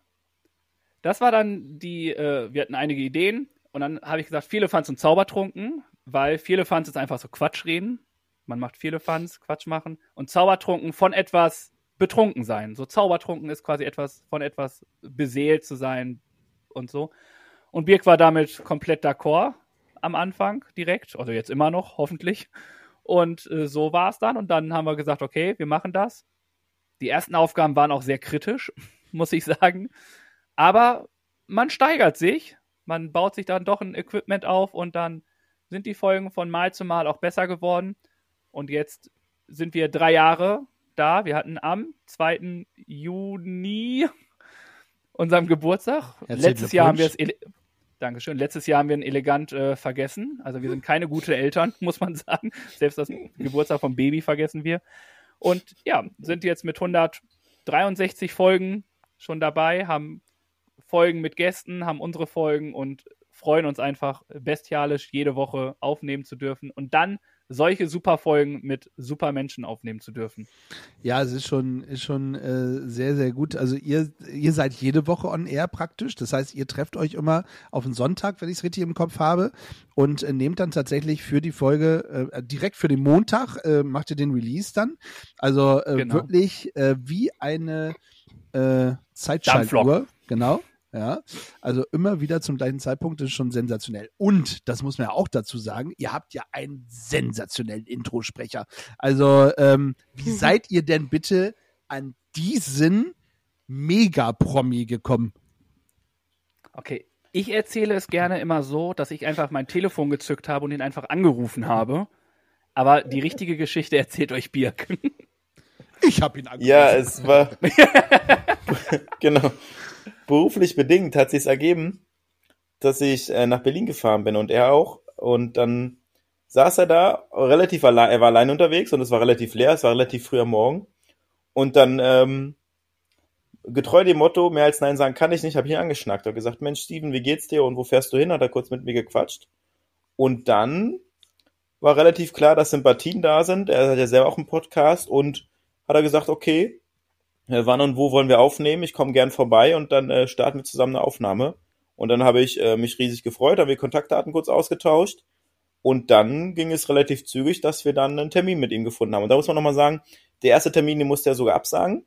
S6: Das war dann die, äh, wir hatten einige Ideen und dann habe ich gesagt, viele Fans und Zaubertrunken, weil viele Fans ist einfach so Quatsch reden. Man macht viele Fans, Quatsch machen und Zaubertrunken von etwas betrunken sein. So Zaubertrunken ist quasi etwas von etwas beseelt zu sein und so. Und Birk war damit komplett d'accord am Anfang direkt, also jetzt immer noch, hoffentlich. Und äh, so war es dann und dann haben wir gesagt, okay, wir machen das. Die ersten Aufgaben waren auch sehr kritisch, [laughs] muss ich sagen. Aber man steigert sich, man baut sich dann doch ein Equipment auf und dann sind die Folgen von Mal zu Mal auch besser geworden. Und jetzt sind wir drei Jahre da. Wir hatten am 2. Juni [laughs] unserem Geburtstag.
S4: Herzlichen
S6: Letztes Jahr haben wir es Dankeschön. Letztes Jahr haben wir ihn elegant äh, vergessen. Also wir sind keine gute Eltern, [laughs] muss man sagen. Selbst das Geburtstag vom Baby vergessen wir. Und ja, sind jetzt mit 163 Folgen schon dabei, haben Folgen mit Gästen, haben unsere Folgen und freuen uns einfach bestialisch jede Woche aufnehmen zu dürfen und dann solche super Folgen mit super Menschen aufnehmen zu dürfen.
S4: Ja, es ist schon, ist schon äh, sehr, sehr gut. Also ihr, ihr seid jede Woche on air praktisch. Das heißt, ihr trefft euch immer auf den Sonntag, wenn ich es richtig im Kopf habe, und äh, nehmt dann tatsächlich für die Folge, äh, direkt für den Montag, äh, macht ihr den Release dann. Also äh,
S6: Genau.
S4: wirklich äh, wie eine äh, Zeitschaltuhr. Genau. Ja, also immer wieder zum gleichen Zeitpunkt das ist schon sensationell. Und, das muss man ja auch dazu sagen, ihr habt ja einen sensationellen Introsprecher. Also, ähm, wie seid ihr denn bitte an diesen Mega-Promi gekommen?
S6: Okay, ich erzähle es gerne immer so, dass ich einfach mein Telefon gezückt habe und ihn einfach angerufen habe. Aber die richtige Geschichte erzählt euch Birk. [laughs]
S4: Ich habe ihn angerufen.
S5: Ja, es war [laughs] [laughs] genau beruflich bedingt hat sich ergeben, dass ich äh, nach Berlin gefahren bin und er auch und dann saß er da relativ allein, er war allein unterwegs und es war relativ leer, es war relativ früh am Morgen und dann ähm, getreu dem Motto mehr als nein sagen kann ich nicht, habe ich ihn angeschnackt, habe gesagt Mensch Steven, wie geht's dir und wo fährst du hin? Hat er kurz mit mir gequatscht und dann war relativ klar, dass Sympathien da sind. Er hat ja selber auch einen Podcast und hat er gesagt, okay, äh, wann und wo wollen wir aufnehmen? Ich komme gern vorbei und dann äh, starten wir zusammen eine Aufnahme. Und dann habe ich äh, mich riesig gefreut, haben wir Kontaktdaten kurz ausgetauscht. Und dann ging es relativ zügig, dass wir dann einen Termin mit ihm gefunden haben. Und da muss man nochmal sagen, der erste Termin, den musste er sogar absagen.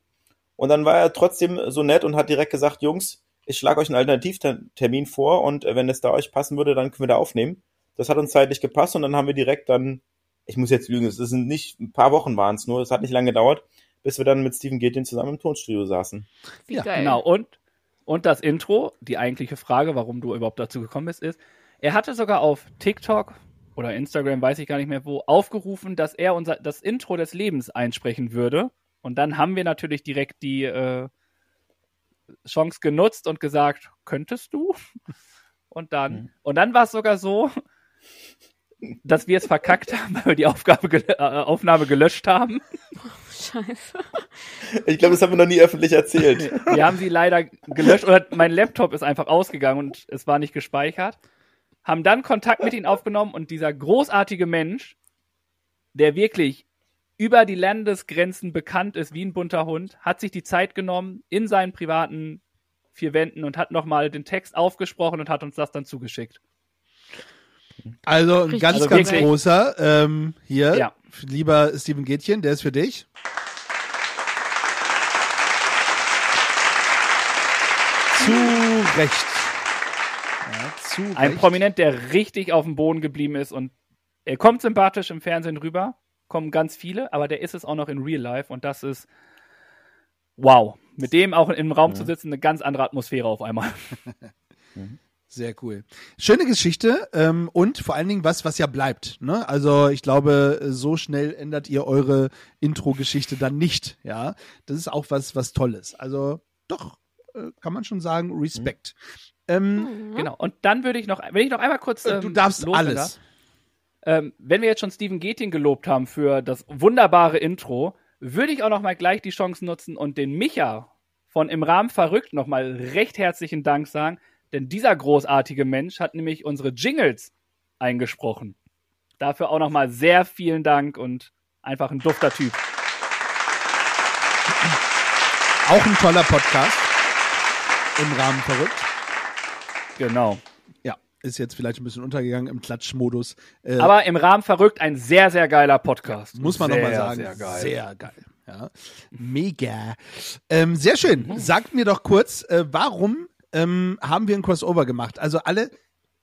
S5: Und dann war er trotzdem so nett und hat direkt gesagt, Jungs, ich schlage euch einen Alternativtermin vor und äh, wenn es da euch passen würde, dann können wir da aufnehmen. Das hat uns zeitlich gepasst und dann haben wir direkt dann, ich muss jetzt lügen, es sind nicht, ein paar Wochen waren es nur, es hat nicht lange gedauert, bis wir dann mit Steven Gettin zusammen im Tonstudio saßen.
S3: Wie
S4: Ja,
S3: geil.
S6: Genau, und, und das Intro, die eigentliche Frage, warum du überhaupt dazu gekommen bist, ist, er hatte sogar auf TikTok oder Instagram, weiß ich gar nicht mehr wo, aufgerufen, dass er unser, das Intro des Lebens einsprechen würde. Und dann haben wir natürlich direkt die äh, Chance genutzt und gesagt, könntest du? [laughs] Und dann,
S5: Mhm.
S6: und dann war es sogar so, dass wir es verkackt haben, [laughs] weil wir die Aufgabe gel äh, Aufnahme gelöscht haben.
S3: Scheiße.
S5: Ich glaube, das haben wir noch nie öffentlich erzählt. [laughs]
S6: Wir haben sie leider gelöscht oder mein Laptop ist einfach ausgegangen und es war nicht gespeichert. Haben dann Kontakt mit ihm aufgenommen und dieser großartige Mensch, der wirklich über die Landesgrenzen bekannt ist wie ein bunter Hund, hat sich die Zeit genommen in seinen privaten vier Wänden und hat nochmal den Text aufgesprochen und hat uns das dann zugeschickt.
S4: Also ein
S3: Richtig
S4: ganz,
S6: Also
S4: ganz großer. Ähm, hier,
S6: Ja.
S4: lieber Steven Gätchen, der ist für dich. Recht. Ja, zu
S6: Ein
S4: Recht.
S6: Prominent, der richtig auf dem Boden geblieben ist und er kommt sympathisch im Fernsehen rüber, kommen ganz viele, aber der ist es auch noch in Real Life und das ist wow. Mit dem auch im Raum zu sitzen, eine ganz andere Atmosphäre auf einmal. [laughs]
S4: Sehr cool. Schöne Geschichte ähm, und vor allen Dingen was, was ja bleibt. Ne? Also ich glaube, so schnell ändert ihr eure Intro-Geschichte dann nicht. Ja, das ist auch was, was Tolles. Also doch äh, kann man schon sagen, Respekt. Ähm,
S6: Genau. Und dann würde ich noch, wenn ich noch einmal kurz. Ähm,
S4: du darfst alles.
S6: Ähm, wenn wir jetzt schon Stephen Geting gelobt haben für das wunderbare Intro, würde ich auch noch mal gleich die Chance nutzen und den Micha von Im Rahmen verrückt noch mal recht herzlichen Dank sagen, denn dieser großartige Mensch hat nämlich unsere Jingles eingesprochen. Dafür auch noch mal sehr vielen Dank und einfach ein dufter Typ.
S4: Auch ein toller Podcast. Im Rahmen verrückt.
S6: Genau.
S4: Ja, ist jetzt vielleicht ein bisschen untergegangen im Klatschmodus. Äh,
S6: Aber im Rahmen verrückt ein sehr, sehr geiler Podcast.
S4: Muss man nochmal sagen.
S6: Sehr geil.
S4: Sehr geil. Ja. Mega. Ähm, sehr schön. Sagt mir doch kurz, äh, warum ähm, haben wir ein Crossover gemacht? Also alle,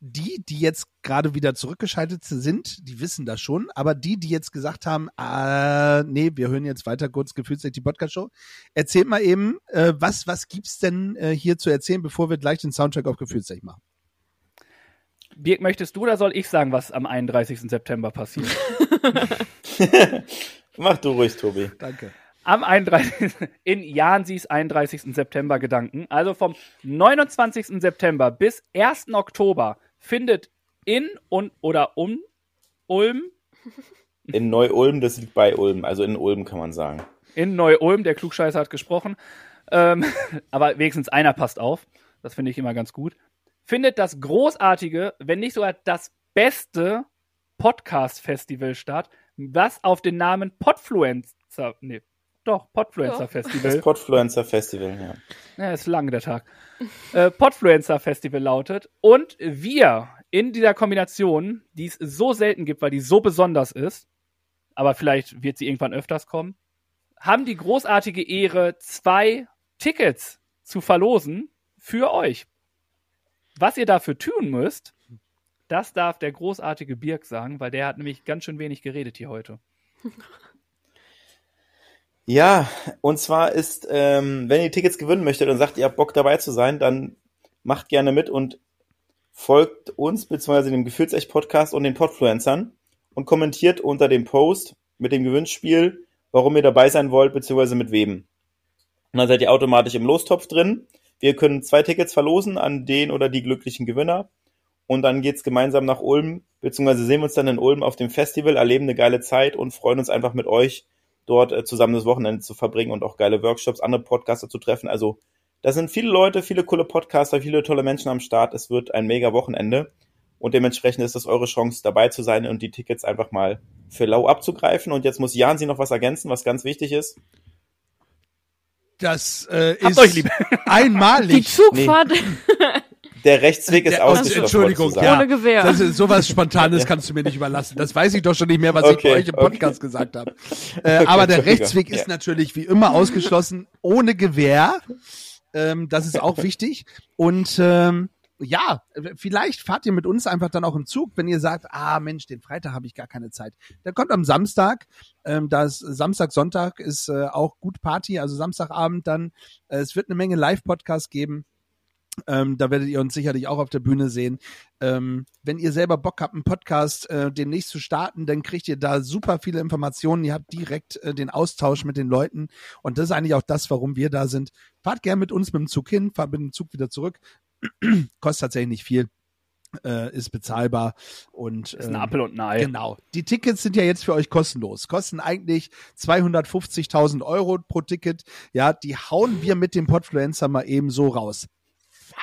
S4: die, die jetzt gerade wieder zurückgeschaltet sind, die wissen das schon, aber die, die jetzt gesagt haben, äh, nee, wir hören jetzt weiter kurz gefühlt die Podcast-Show, erzählt mal eben, äh, was, was gibt's denn äh, hier zu erzählen, bevor wir gleich den Soundtrack auf Gefühlsrecht machen?
S6: Birg, möchtest du oder soll ich sagen, was am 31. September passiert? [laughs] [laughs]
S5: Mach du ruhig, Tobi.
S4: Danke.
S6: Am 31. [laughs] in Jansis 31. September Gedanken. Also vom 29. September bis 1. Oktober findet in und oder um Ulm,
S5: In Neu-Ulm, das liegt bei Ulm, also in Ulm kann man sagen.
S6: in Neu-Ulm, der Klugscheißer hat gesprochen, ähm, [laughs] aber wenigstens einer passt auf, das finde ich immer ganz gut, findet das großartige, wenn nicht sogar das beste Podcast-Festival statt, was auf den Namen Podfluencer, nee, doch, Podfluencer
S3: Ja.
S6: Festival.
S5: Das Podfluencer Festival, ja.
S6: Ja, ist lang der Tag. äh, Podfluencer Festival lautet. Und wir in dieser Kombination, die es so selten gibt, weil die so besonders ist, aber vielleicht wird sie irgendwann öfters kommen, haben die großartige Ehre, zwei Tickets zu verlosen für euch. Was ihr dafür tun müsst, das darf der großartige Birk sagen, weil der hat nämlich ganz schön wenig geredet hier heute. [laughs]
S5: Ja, und zwar ist, ähm, wenn ihr Tickets gewinnen möchtet und sagt, ihr habt Bock dabei zu sein, dann macht gerne mit und folgt uns beziehungsweise dem Gefühlsecht-Podcast und den Podfluencern und kommentiert unter dem Post mit dem Gewinnspiel, warum ihr dabei sein wollt, beziehungsweise mit wem. Und dann seid ihr automatisch im Lostopf drin. Wir können zwei Tickets verlosen an den oder die glücklichen Gewinner. Und dann geht's gemeinsam nach Ulm, beziehungsweise sehen wir uns dann in Ulm auf dem Festival, erleben eine geile Zeit und freuen uns einfach mit euch dort äh, zusammen das Wochenende zu verbringen und auch geile Workshops, andere Podcaster zu treffen. Also da sind viele Leute, viele coole Podcaster, viele tolle Menschen am Start. Es wird ein mega Wochenende und dementsprechend ist das eure Chance dabei zu sein und die Tickets einfach mal für lau abzugreifen. Und jetzt muss Jan sie noch was ergänzen, was ganz wichtig ist.
S4: Das äh, ist
S6: euch lieb.
S3: Die
S4: einmalig.
S3: Zugfahrt [laughs]
S5: Der Rechtsweg ist ausgeschlossen.
S4: Entschuldigung, ja.
S3: ohne Gewehr.
S4: Das ist, sowas Spontanes [laughs] kannst du mir nicht überlassen. Das weiß ich doch schon nicht mehr, was ich
S5: Okay,
S4: bei euch im
S5: okay.
S4: Podcast gesagt habe. Äh, aber der. Rechtsweg ist
S5: Ja.
S4: natürlich wie immer ausgeschlossen, ohne Gewehr. Ähm, das ist auch wichtig. Und ähm, ja, vielleicht fahrt ihr mit uns einfach dann auch im Zug, wenn ihr sagt, ah Mensch, den Freitag habe ich gar keine Zeit. Dann kommt am Samstag, ähm, da ist Samstag, Sonntag ist äh, auch gut Party, also Samstagabend dann. Äh, es wird eine Menge Live-Podcasts geben. Ähm, da werdet ihr uns sicherlich auch auf der Bühne sehen. Ähm, wenn ihr selber Bock habt, einen Podcast äh, demnächst zu starten, dann kriegt ihr da super viele Informationen. Ihr habt direkt äh, den Austausch mit den Leuten. Und das ist eigentlich auch das, warum wir da sind. Fahrt gern mit uns mit dem Zug hin, fahrt mit dem Zug wieder zurück. [clears throat] Kostet tatsächlich nicht viel. Äh, ist bezahlbar und
S6: Ist ein
S4: ähm,
S6: Apfel und ein Ei.
S4: Genau. Die Tickets sind ja jetzt für euch kostenlos. Kosten eigentlich 250.000 Euro pro Ticket. Ja, die hauen wir mit dem Podfluencer mal eben so raus.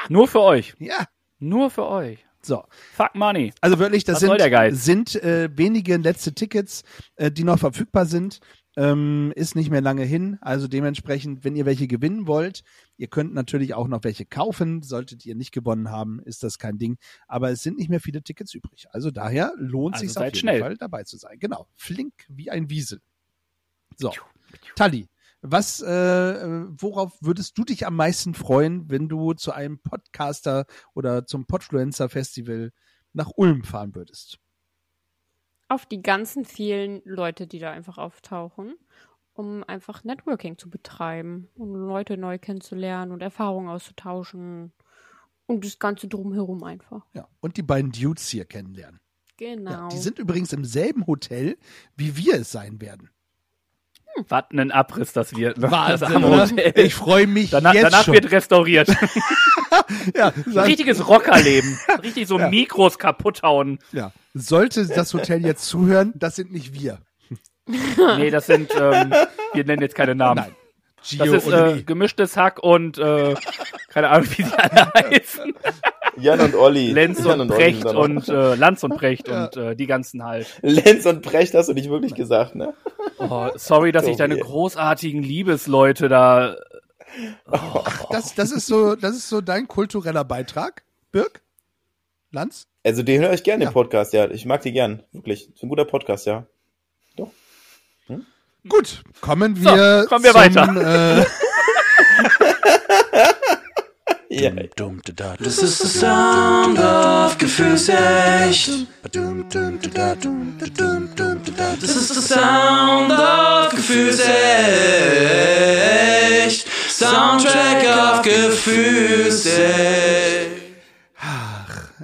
S6: Nur für euch.
S4: Ja,
S6: Nur für euch.
S4: so.
S6: Fuck money.
S4: Also wirklich, das
S6: Was
S4: sind, sind äh, wenige letzte Tickets, äh, die noch verfügbar sind. Ähm, ist nicht mehr lange hin. Also dementsprechend, wenn ihr welche gewinnen wollt, ihr könnt natürlich auch noch welche kaufen. Solltet ihr nicht gewonnen haben, ist das kein Ding. Aber es sind nicht mehr viele Tickets übrig. Also daher lohnt
S6: Also
S4: sich auf jeden
S6: schnell.
S4: Fall dabei zu sein. Genau. Flink wie ein Wiesel. So. Tali, Was, äh, worauf würdest du dich am meisten freuen, wenn du zu einem Podcaster oder zum Podfluencer Festival nach Ulm fahren würdest?
S3: Auf die ganzen vielen Leute, die da einfach auftauchen, um einfach Networking zu betreiben und Leute neu kennenzulernen und Erfahrungen auszutauschen und das Ganze drumherum einfach.
S4: Ja. Und die beiden Dudes hier kennenlernen.
S3: Genau.
S4: Ja, die sind übrigens im selben Hotel, wie wir es sein werden.
S6: Was ein Abriss, das wird. ne? das
S4: Wahnsinn?
S6: Hotel. [laughs]
S4: Ich freue mich
S6: Danach,
S4: jetzt
S6: danach
S4: schon.
S6: wird restauriert. [laughs]
S4: ja,
S6: richtiges Rockerleben. Richtig so
S4: Ja.
S6: Mikros kaputt hauen.
S4: ja. Sollte das Hotel jetzt zuhören, das sind nicht wir.
S6: Nee, das sind, ähm, wir nennen jetzt keine Namen.
S4: Nein.
S6: Das
S4: Gio
S6: ist
S4: und
S6: äh, gemischtes Hack und äh, keine Ahnung, wie sie alle [laughs] heißen.
S5: Jan und Olli.
S6: Lenz
S5: Jan
S6: und
S5: da noch.
S6: und äh, Lanz und Precht
S4: Ja.
S6: und äh, die ganzen halt.
S5: Lenz und Precht hast du nicht wirklich gesagt, ne?
S6: Oh, sorry, dass ich deine großartigen Liebesleute da.
S4: Das, das, ist so, das ist so dein kultureller Beitrag, Birk? Lanz?
S5: Also den höre ich gerne,
S4: Ja.
S5: den Podcast, ja. Ich mag die gern, wirklich. Ist ein guter Podcast, ja.
S4: Gut, kommen wir,
S6: kommen wir
S4: zum,
S6: weiter.
S4: Äh,
S5: ja.
S7: This is the sound of Gefühlsecht. This is the sound of Gefühlsecht. Soundtrack of Gefühlsecht.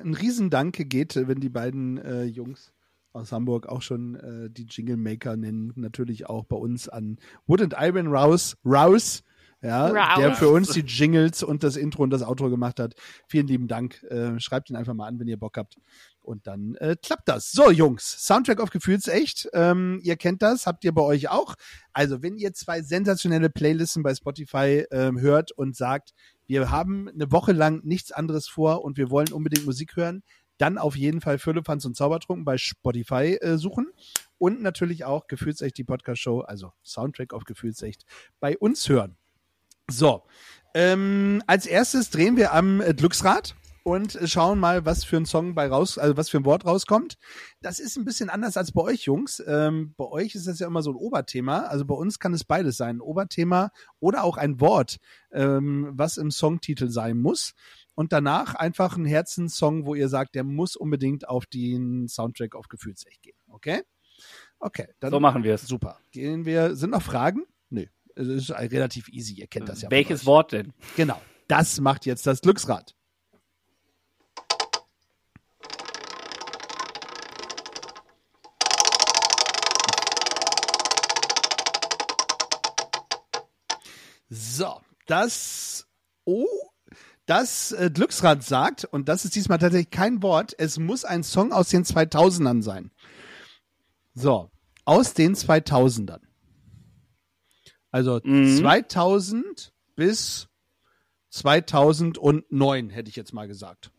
S4: ein Riesendanke geht, wenn die beiden äh, Jungs aus Hamburg auch schon äh, die Jingle Maker nennen, natürlich auch bei uns an Wood and Iron Rouse, Rouse, ja, der für uns die Jingles und das Intro und das Outro gemacht hat. Vielen lieben Dank. Äh, schreibt ihn einfach mal an, wenn ihr Bock habt. Und dann äh, klappt das. So, Jungs, Soundtrack auf Gefühlsecht. Ähm, ihr kennt das, habt ihr bei euch auch. Also, wenn ihr zwei sensationelle Playlisten bei Spotify ähm, hört und sagt, wir haben eine Woche lang nichts anderes vor und wir wollen unbedingt Musik hören, dann auf jeden Fall Füllefanz und Zaubertrunken bei Spotify äh, suchen und natürlich auch Gefühlsecht, die Podcast-Show, also Soundtrack auf Gefühlsecht, bei uns hören. So, ähm, als erstes drehen wir am äh, Glücksrad und äh, schauen mal, was für ein Song bei raus, also was für ein Wort rauskommt. Das ist ein bisschen anders als bei euch, Jungs. Ähm, bei euch ist das ja immer so ein Oberthema. Also bei uns kann es beides sein, ein Oberthema oder auch ein Wort, ähm, was im Songtitel sein muss. Und danach einfach ein Herzenssong, wo ihr sagt, der muss unbedingt auf den Soundtrack auf Gefühlsecht gehen. Okay? Okay, dann
S6: So machen wir es.
S4: super. Gehen wir, sind noch Fragen? Nö. Es ist relativ easy, ihr kennt das ja.
S6: Welches. Wort denn?
S4: Genau. Das macht jetzt das Glücksrad. So, das Oh, das äh, Glücksrad sagt, und das ist diesmal tatsächlich kein Wort, es muss ein Song aus den 2000ern sein. So, aus den 2000ern. Also
S6: Mhm.
S4: 2000 bis 2009, hätte ich jetzt mal gesagt.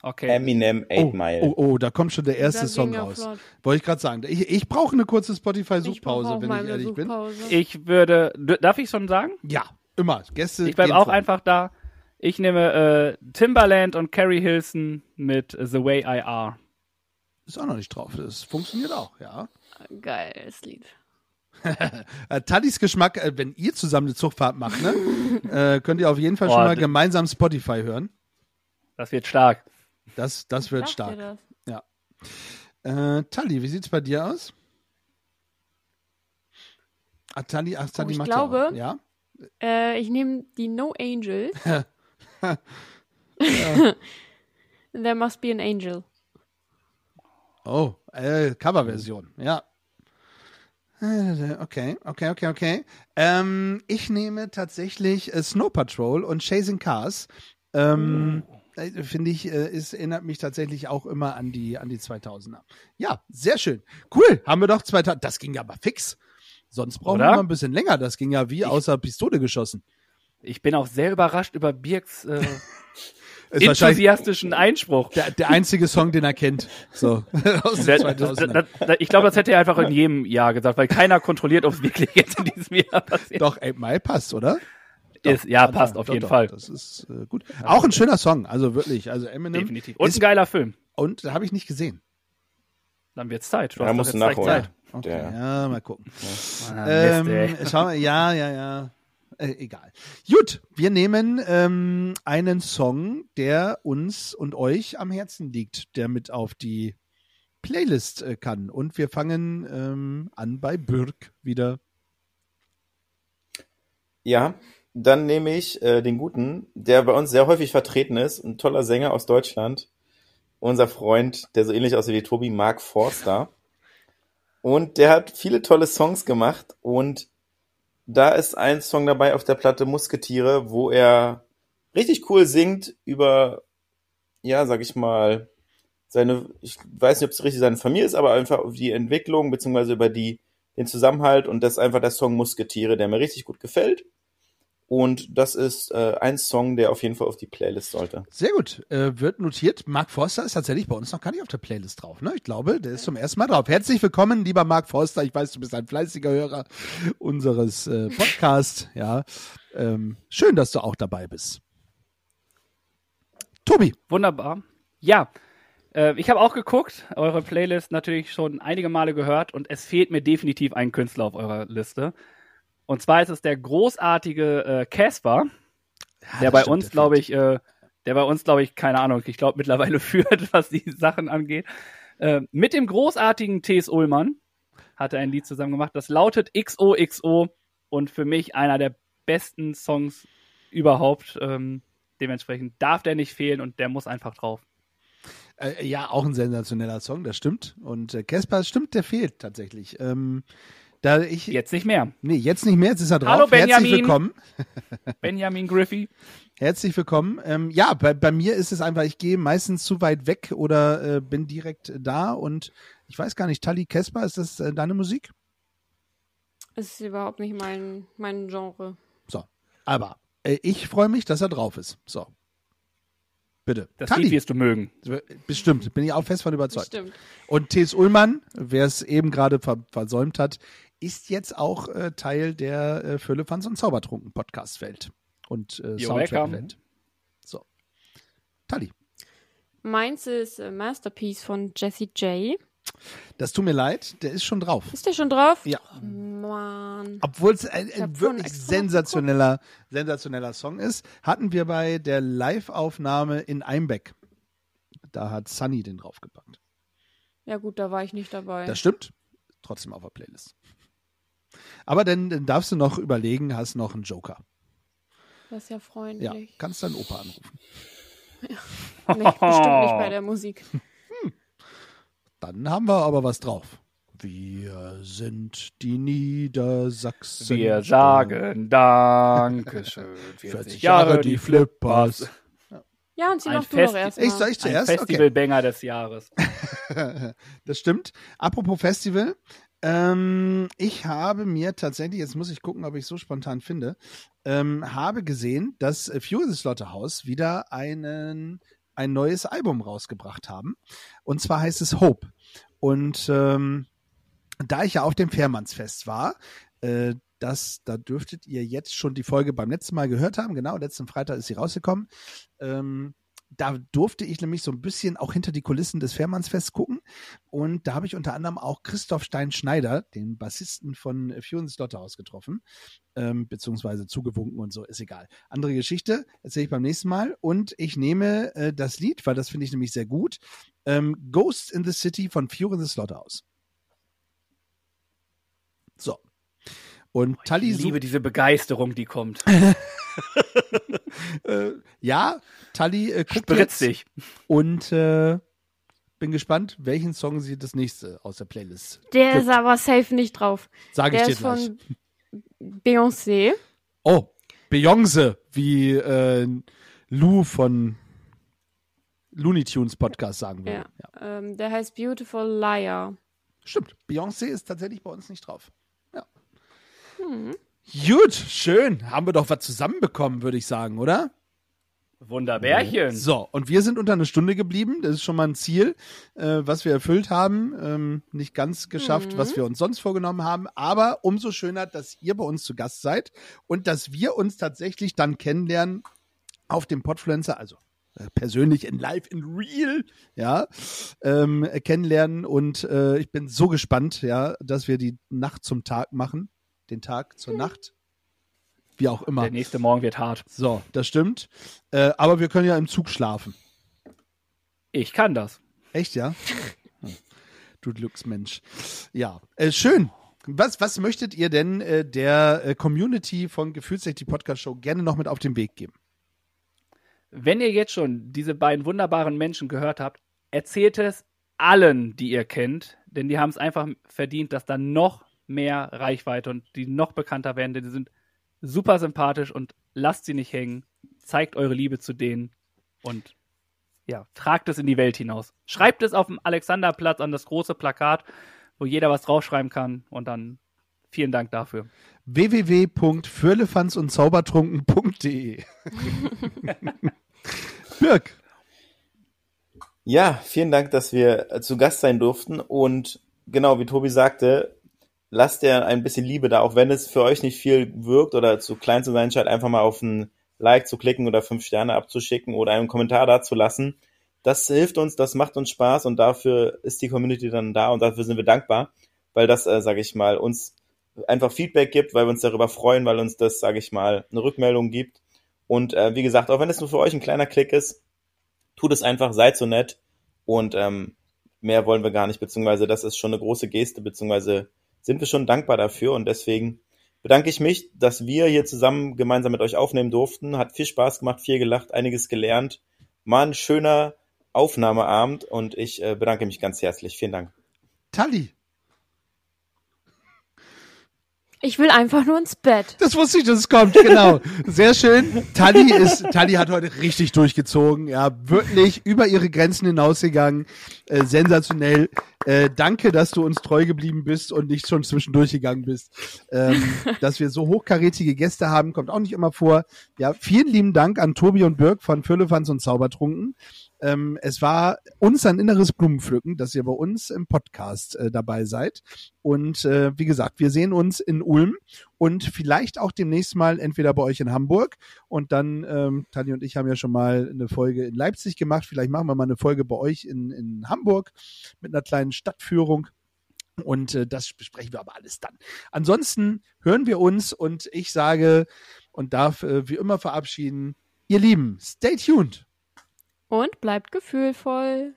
S6: Okay.
S5: Eminem,
S4: Oh,
S5: 8 Mile.
S4: oh, oh, da kommt schon der erste Song raus.
S3: flott.
S4: Wollte ich gerade sagen. Ich, ich brauche eine kurze Spotify-Suchpause, wenn ich ehrlich bin.
S3: Suchpause.
S6: Ich würde. Darf ich schon sagen?
S4: Ja, immer. Gäste
S6: Ich bleibe auch
S4: vor.
S6: einfach da. Ich nehme äh, Timbaland und Carrie Hilson mit The Way I Are.
S4: Ist auch noch nicht drauf. Das funktioniert auch, ja.
S3: Geiles Lied. [laughs]
S4: Äh, Tadis Geschmack, äh, wenn ihr zusammen eine Zugfahrt macht, ne, äh, könnt ihr auf jeden Fall
S6: Oh,
S4: schon mal gemeinsam Spotify hören.
S6: Das wird stark.
S4: Das, das wird stark.
S3: das?
S4: Äh, Tali, wie sieht's bei dir aus? Ah, Tali, ach, Tali
S3: Oh, ich
S4: macht
S3: glaube-
S4: ja, ja.
S3: Äh, ich nehme die No Angel. [laughs] There must be an angel.
S4: Oh, äh, Coverversion, ja. Äh, Okay, okay, okay, okay. Ähm, ich nehme tatsächlich äh, Snow Patrol und Chasing Cars. Ähm, äh, Finde ich, äh, es erinnert mich tatsächlich auch immer an die, an die 2000er. Ja, sehr schön. Cool, haben wir doch 2000. Das ging aber fix. Sonst brauchen wir
S6: Oder?
S4: mal ein bisschen länger. Das ging ja wie außer Pistole geschossen.
S6: Ich bin auch sehr überrascht über Birks äh, [laughs] enthusiastischen Einspruch.
S4: der, der einzige Song, den er kennt. So, [laughs] aus den
S6: Das-
S4: 2000ern.
S6: das- Ich glaube, das hätte er einfach in jedem Jahr gesagt, weil keiner kontrolliert, ob es wirklich jetzt in diesem Jahr passiert
S4: Doch, 8 Mile passt, oder?
S6: ist. Ja,
S4: Doch,
S6: passt
S4: doch,
S6: auf
S4: doch,
S6: jeden
S4: doch,
S6: Fall.
S4: Das ist äh, gut. Auch ein schöner Song, also wirklich. Also Eminem.
S6: Definitiv. Und
S4: Ist,
S6: ein geiler Film.
S4: und habe ich nicht gesehen.
S6: Dann wird's Zeit. Du
S5: Ja,
S6: hast
S5: musst
S6: doch
S5: du
S6: jetzt
S5: nachholen.
S6: Zeit.
S4: Okay,
S5: Der-
S4: ja, mal gucken.
S6: Ah,
S4: Ähm, ja, ja, ja. Äh, egal. Gut, wir nehmen ähm, einen Song, der uns und euch am Herzen liegt, der mit auf die Playlist äh, kann. Und wir fangen ähm, an bei Birk wieder.
S5: Ja, dann nehme ich äh, den guten, der bei uns sehr häufig vertreten ist, ein toller Sänger aus Deutschland, unser Freund, der so ähnlich aussieht wie Tobi, Mark Forster. Und der hat viele tolle Songs gemacht und da ist ein Song dabei auf der Platte Musketiere, wo er richtig cool singt über, ja, sag ich mal, seine, ich weiß nicht, ob es richtig seine Familie ist, aber einfach über die Entwicklung, beziehungsweise über die, den Zusammenhalt und das ist einfach der Song Musketiere, der mir richtig gut gefällt. Und das ist äh, ein Song, der auf jeden Fall auf die Playlist sollte.
S4: Sehr gut, äh, wird notiert. Mark Forster ist tatsächlich bei uns noch gar nicht auf der Playlist drauf. Ne? Ich glaube, der ist zum ersten Mal drauf. Herzlich willkommen, lieber Mark Forster. Ich weiß, du bist ein fleißiger Hörer unseres äh, Podcasts. Ja, ähm, schön, dass du auch dabei bist. Tobi,
S6: Wunderbar. Ja, äh, ich habe auch geguckt, eure Playlist natürlich schon einige Male gehört und es fehlt mir definitiv ein Künstler auf eurer Liste. Und zwar ist es der großartige äh, Casper, der
S4: das
S6: bei
S4: stimmt,
S6: uns,
S4: der
S6: glaube ich, äh, der bei uns, glaube ich, keine Ahnung, ich glaube mittlerweile [laughs] führt, was die Sachen angeht. Äh, mit dem großartigen T.S. Ullmann hat er ein Lied zusammen gemacht. Das lautet XOXO und für mich einer der besten Songs überhaupt. Ähm, dementsprechend darf der nicht fehlen und der muss einfach drauf.
S4: Äh, ja, auch ein sensationeller Song, das stimmt. Und äh, Casper, stimmt, der fehlt tatsächlich. Ähm, da ich,
S6: Jetzt nicht mehr.
S4: nee, jetzt nicht mehr, jetzt ist er drauf.
S6: Hallo,
S4: Herzlich
S6: Benjamin.
S4: willkommen. [laughs]
S6: Benjamin Griffey.
S4: Herzlich willkommen. Ähm, ja, bei, bei mir ist es einfach, ich gehe meistens zu weit weg oder äh, bin direkt da und ich weiß gar nicht, Tali Casper, ist das äh, deine Musik?
S3: Es ist überhaupt nicht mein, mein Genre.
S4: So. Aber äh, ich freue mich, dass er drauf ist. So. Bitte.
S6: Das
S4: Tali,
S6: Lied wirst du mögen.
S4: bestimmt, bin ich auch fest von überzeugt.
S3: Stimmt.
S4: Und T.S. Ullmann, wer es eben gerade ver versäumt hat, ist jetzt auch äh, Teil der äh, Füllefanz und Zaubertrunken Podcast-Welt und äh, Soundtrack-Welt. So. Tali,
S3: Meins ist äh, Masterpiece von Jesse J.
S4: das tut mir leid, der ist schon drauf.
S3: Ist der schon drauf?
S4: Ja.
S3: Mann.
S4: Obwohl es ein, ein wirklich sensationeller, sensationeller Song ist, hatten wir bei der Live-Aufnahme in Einbeck. Da hat Sunny den draufgepackt.
S3: Ja gut, da war ich nicht dabei.
S4: Das stimmt. Trotzdem auf der Playlist. Aber dann, dann darfst du noch überlegen, hast noch einen Joker.
S3: Das ist ja
S4: Ja,
S3: freundlich.
S4: kannst deinen Opa anrufen. [laughs]
S3: Nicht, bestimmt nicht bei der Musik. [laughs]
S4: Dann haben wir aber was drauf. Wir sind die Niedersachsen.
S6: Wir sagen Dankeschön.
S4: 40 [laughs] Jahre die Flippers.
S3: Ja, und sie
S6: Ein
S3: noch du noch erstmal.
S4: Ich soll ich
S6: Ein
S4: zuerst? Okay.
S6: Festivalbanger des Jahres.
S4: das stimmt. Apropos Festival. Ähm, ich habe mir tatsächlich, jetzt muss ich gucken, ob ich so spontan finde, ähm, habe gesehen, dass äh, the Slaughterhouse wieder einen, ein neues Album rausgebracht haben. Und zwar heißt es Hope. Und ähm, da ich ja auf dem Fährmannsfest war, äh, das, da dürftet ihr jetzt schon die Folge beim letzten Mal gehört haben. Genau, letzten Freitag ist sie rausgekommen. Ähm, da durfte ich nämlich so ein bisschen auch hinter die Kulissen des Fährmannsfests gucken. Und da habe ich unter anderem auch Christoph Stein-Schneider, den Bassisten von Fury Slaughterhouse, getroffen. Ähm, beziehungsweise zugewunken und so, ist egal. Andere Geschichte, erzähle ich beim nächsten Mal. Und ich nehme äh, das Lied, weil das finde ich nämlich sehr gut. Ähm, Ghosts in the City von the Slaughterhouse. So. Und Tali
S6: Ich liebe diese Begeisterung, die kommt. [laughs] [laughs]
S4: äh, ja, Tali äh, guckt jetzt
S6: Spritzig.
S4: und äh, bin gespannt, welchen Song sie das nächste aus der Playlist.
S3: Der
S4: gibt.
S3: ist aber safe nicht drauf.
S4: Sage ich
S3: Der
S4: dir
S3: ist
S4: gleich.
S3: von Beyoncé.
S4: Oh, Beyoncé, wie äh, Lou von Looney Tunes Podcast sagen würde.
S3: Ja.
S4: Ja.
S3: Ähm, der heißt Beautiful Liar.
S4: Stimmt, Beyoncé ist tatsächlich bei uns nicht drauf. Ja.
S3: Hm.
S4: Gut, schön. Haben wir doch was zusammenbekommen, würde ich sagen, oder?
S6: Wunderbärchen.
S4: So, und wir sind unter eine Stunde geblieben. Das ist schon mal ein Ziel, äh, was wir erfüllt haben. Ähm, nicht ganz geschafft,
S3: Mhm.
S4: was wir uns sonst vorgenommen haben. Aber umso schöner, dass ihr bei uns zu Gast seid und dass wir uns tatsächlich dann kennenlernen auf dem Podfluencer, also äh, persönlich in live, in real, ja, ähm, kennenlernen. Und äh, ich bin so gespannt, ja, dass wir die Nacht zum Tag machen, den Tag zur Nacht. Wie auch immer.
S6: Der nächste Morgen wird hart.
S4: So, das stimmt. Äh, aber wir können ja im Zug schlafen.
S6: Ich kann das.
S4: Echt, ja? Hm. [laughs] Du Glücksmensch. Ja, äh, schön. Was, was möchtet ihr denn äh, der äh, Community von Gefühlsrecht, die Podcast-Show, gerne noch mit auf den Weg geben?
S6: Wenn ihr jetzt schon diese beiden wunderbaren Menschen gehört habt, erzählt es allen, die ihr kennt, denn die haben es einfach verdient, dass da noch mehr Reichweite und die noch bekannter werden, denn die sind super sympathisch und lasst sie nicht hängen. Zeigt eure Liebe zu denen und ja, tragt es in die Welt hinaus. Schreibt es auf dem Alexanderplatz an das große Plakat, wo jeder was draufschreiben kann und dann vielen Dank dafür.
S4: www.fürlefanzundzaubertrunken.de [laughs] Birk,
S5: Ja, vielen Dank, dass wir äh, zu Gast sein durften. Und genau, wie Tobi sagte, lasst ihr ein bisschen Liebe da, auch wenn es für euch nicht viel wirkt oder zu klein zu sein scheint, einfach mal auf ein Like zu klicken oder fünf Sterne abzuschicken oder einen Kommentar da zu lassen. Das hilft uns, das macht uns Spaß und dafür ist die Community dann da und dafür sind wir dankbar, weil das, äh, sage ich mal, uns einfach Feedback gibt, weil wir uns darüber freuen, weil uns das, sage ich mal, eine Rückmeldung gibt. Und äh, wie gesagt, auch wenn es nur für euch ein kleiner Klick ist, tut es einfach, seid so nett und ähm, mehr wollen wir gar nicht, beziehungsweise das ist schon eine große Geste, beziehungsweise sind wir schon dankbar dafür und deswegen bedanke ich mich, dass wir hier zusammen gemeinsam mit euch aufnehmen durften. Hat viel Spaß gemacht, viel gelacht, einiges gelernt. War ein schöner Aufnahmeabend und ich äh, bedanke mich ganz herzlich. Vielen Dank.
S4: Tali.
S3: Ich will einfach nur ins Bett.
S4: Das wusste ich, dass es kommt, genau. Sehr schön. Tali ist, Tali hat heute richtig durchgezogen, ja, wirklich über ihre Grenzen hinausgegangen. Äh, sensationell. Äh, danke, dass du uns treu geblieben bist und nicht schon zwischendurch gegangen bist. Ähm, [laughs] dass wir so hochkarätige Gäste haben, kommt auch nicht immer vor. Ja, vielen lieben Dank an Tobi und Birk von Fürlefanz und Zaubertrunken. Ähm, es war uns ein inneres Blumenpflücken, dass ihr bei uns im Podcast äh, dabei seid. Und äh, wie gesagt, wir sehen uns in Ulm und vielleicht auch demnächst mal entweder bei euch in Hamburg und dann, ähm, Tanja und ich haben ja schon mal eine Folge in Leipzig gemacht. Vielleicht machen wir mal eine Folge bei euch in, in Hamburg mit einer kleinen Stadtführung. Und äh, das besprechen wir aber alles dann. Ansonsten hören wir uns und ich sage und darf äh, wie immer verabschieden, ihr Lieben, stay tuned.
S3: Und bleibt gefühlvoll.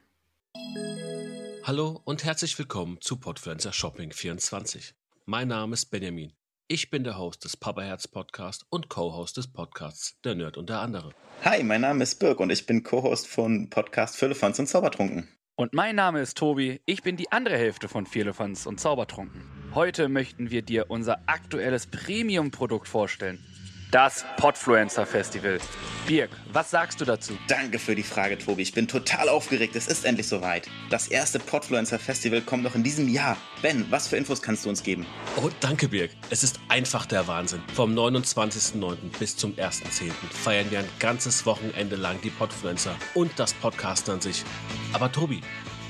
S8: Hallo und herzlich willkommen zu Podfluencer Shopping 24. Mein Name ist Benjamin. Ich bin der Host des Papa Herz Podcast und Co-Host des Podcasts Der Nerd und der andere.
S5: Hi, mein Name ist Birk und ich bin Co-Host von Podcast Füllefanz und Zaubertrunken.
S6: Und mein Name ist Tobi. Ich bin die andere Hälfte von Vierlefanz und Zaubertrunken. Heute möchten wir dir unser aktuelles Premium-Produkt vorstellen. Das Podfluencer Festival. Birk, was sagst du dazu?
S5: Danke für die Frage, Tobi. Ich bin total aufgeregt. Es ist endlich soweit. Das erste Podfluencer Festival kommt noch in diesem Jahr. Ben, was für Infos kannst du uns geben?
S8: Oh, danke Birg. Es ist einfach der Wahnsinn. Vom 29.09. bis zum 1.10. feiern wir ein ganzes Wochenende lang die Podfluencer und das Podcast an sich. Aber Tobi,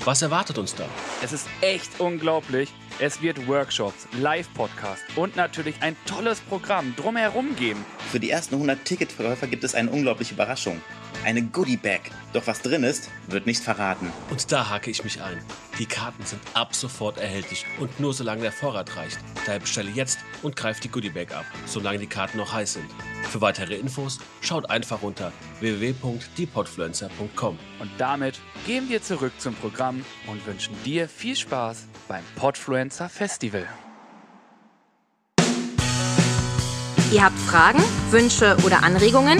S8: was erwartet uns da?
S6: Es ist echt unglaublich. Es wird Workshops, Live-Podcast und natürlich ein tolles Programm drumherum geben.
S5: Für die ersten 100 Ticketverkäufer gibt es eine unglaubliche Überraschung. Eine Goodie-Bag. Doch was drin ist, wird nicht verraten.
S8: Und da hake ich mich ein. Die Karten sind ab sofort erhältlich und nur solange der Vorrat reicht. Daher bestelle jetzt und greift die Goodiebag ab, solange die Karten noch heiß sind. Für weitere Infos schaut einfach unter www.diepodfluencer.com.
S6: Und damit gehen wir zurück zum Programm und wünschen dir viel Spaß beim Podfluencer Festival.
S1: Ihr habt Fragen, Wünsche oder Anregungen?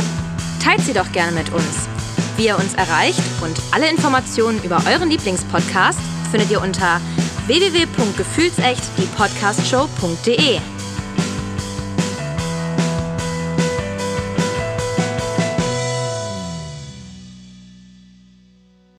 S1: Teilt sie doch gerne mit uns. Wie ihr uns erreicht und alle Informationen über euren Lieblingspodcast findet ihr unter www.gefühlsecht die Podcastshow.de.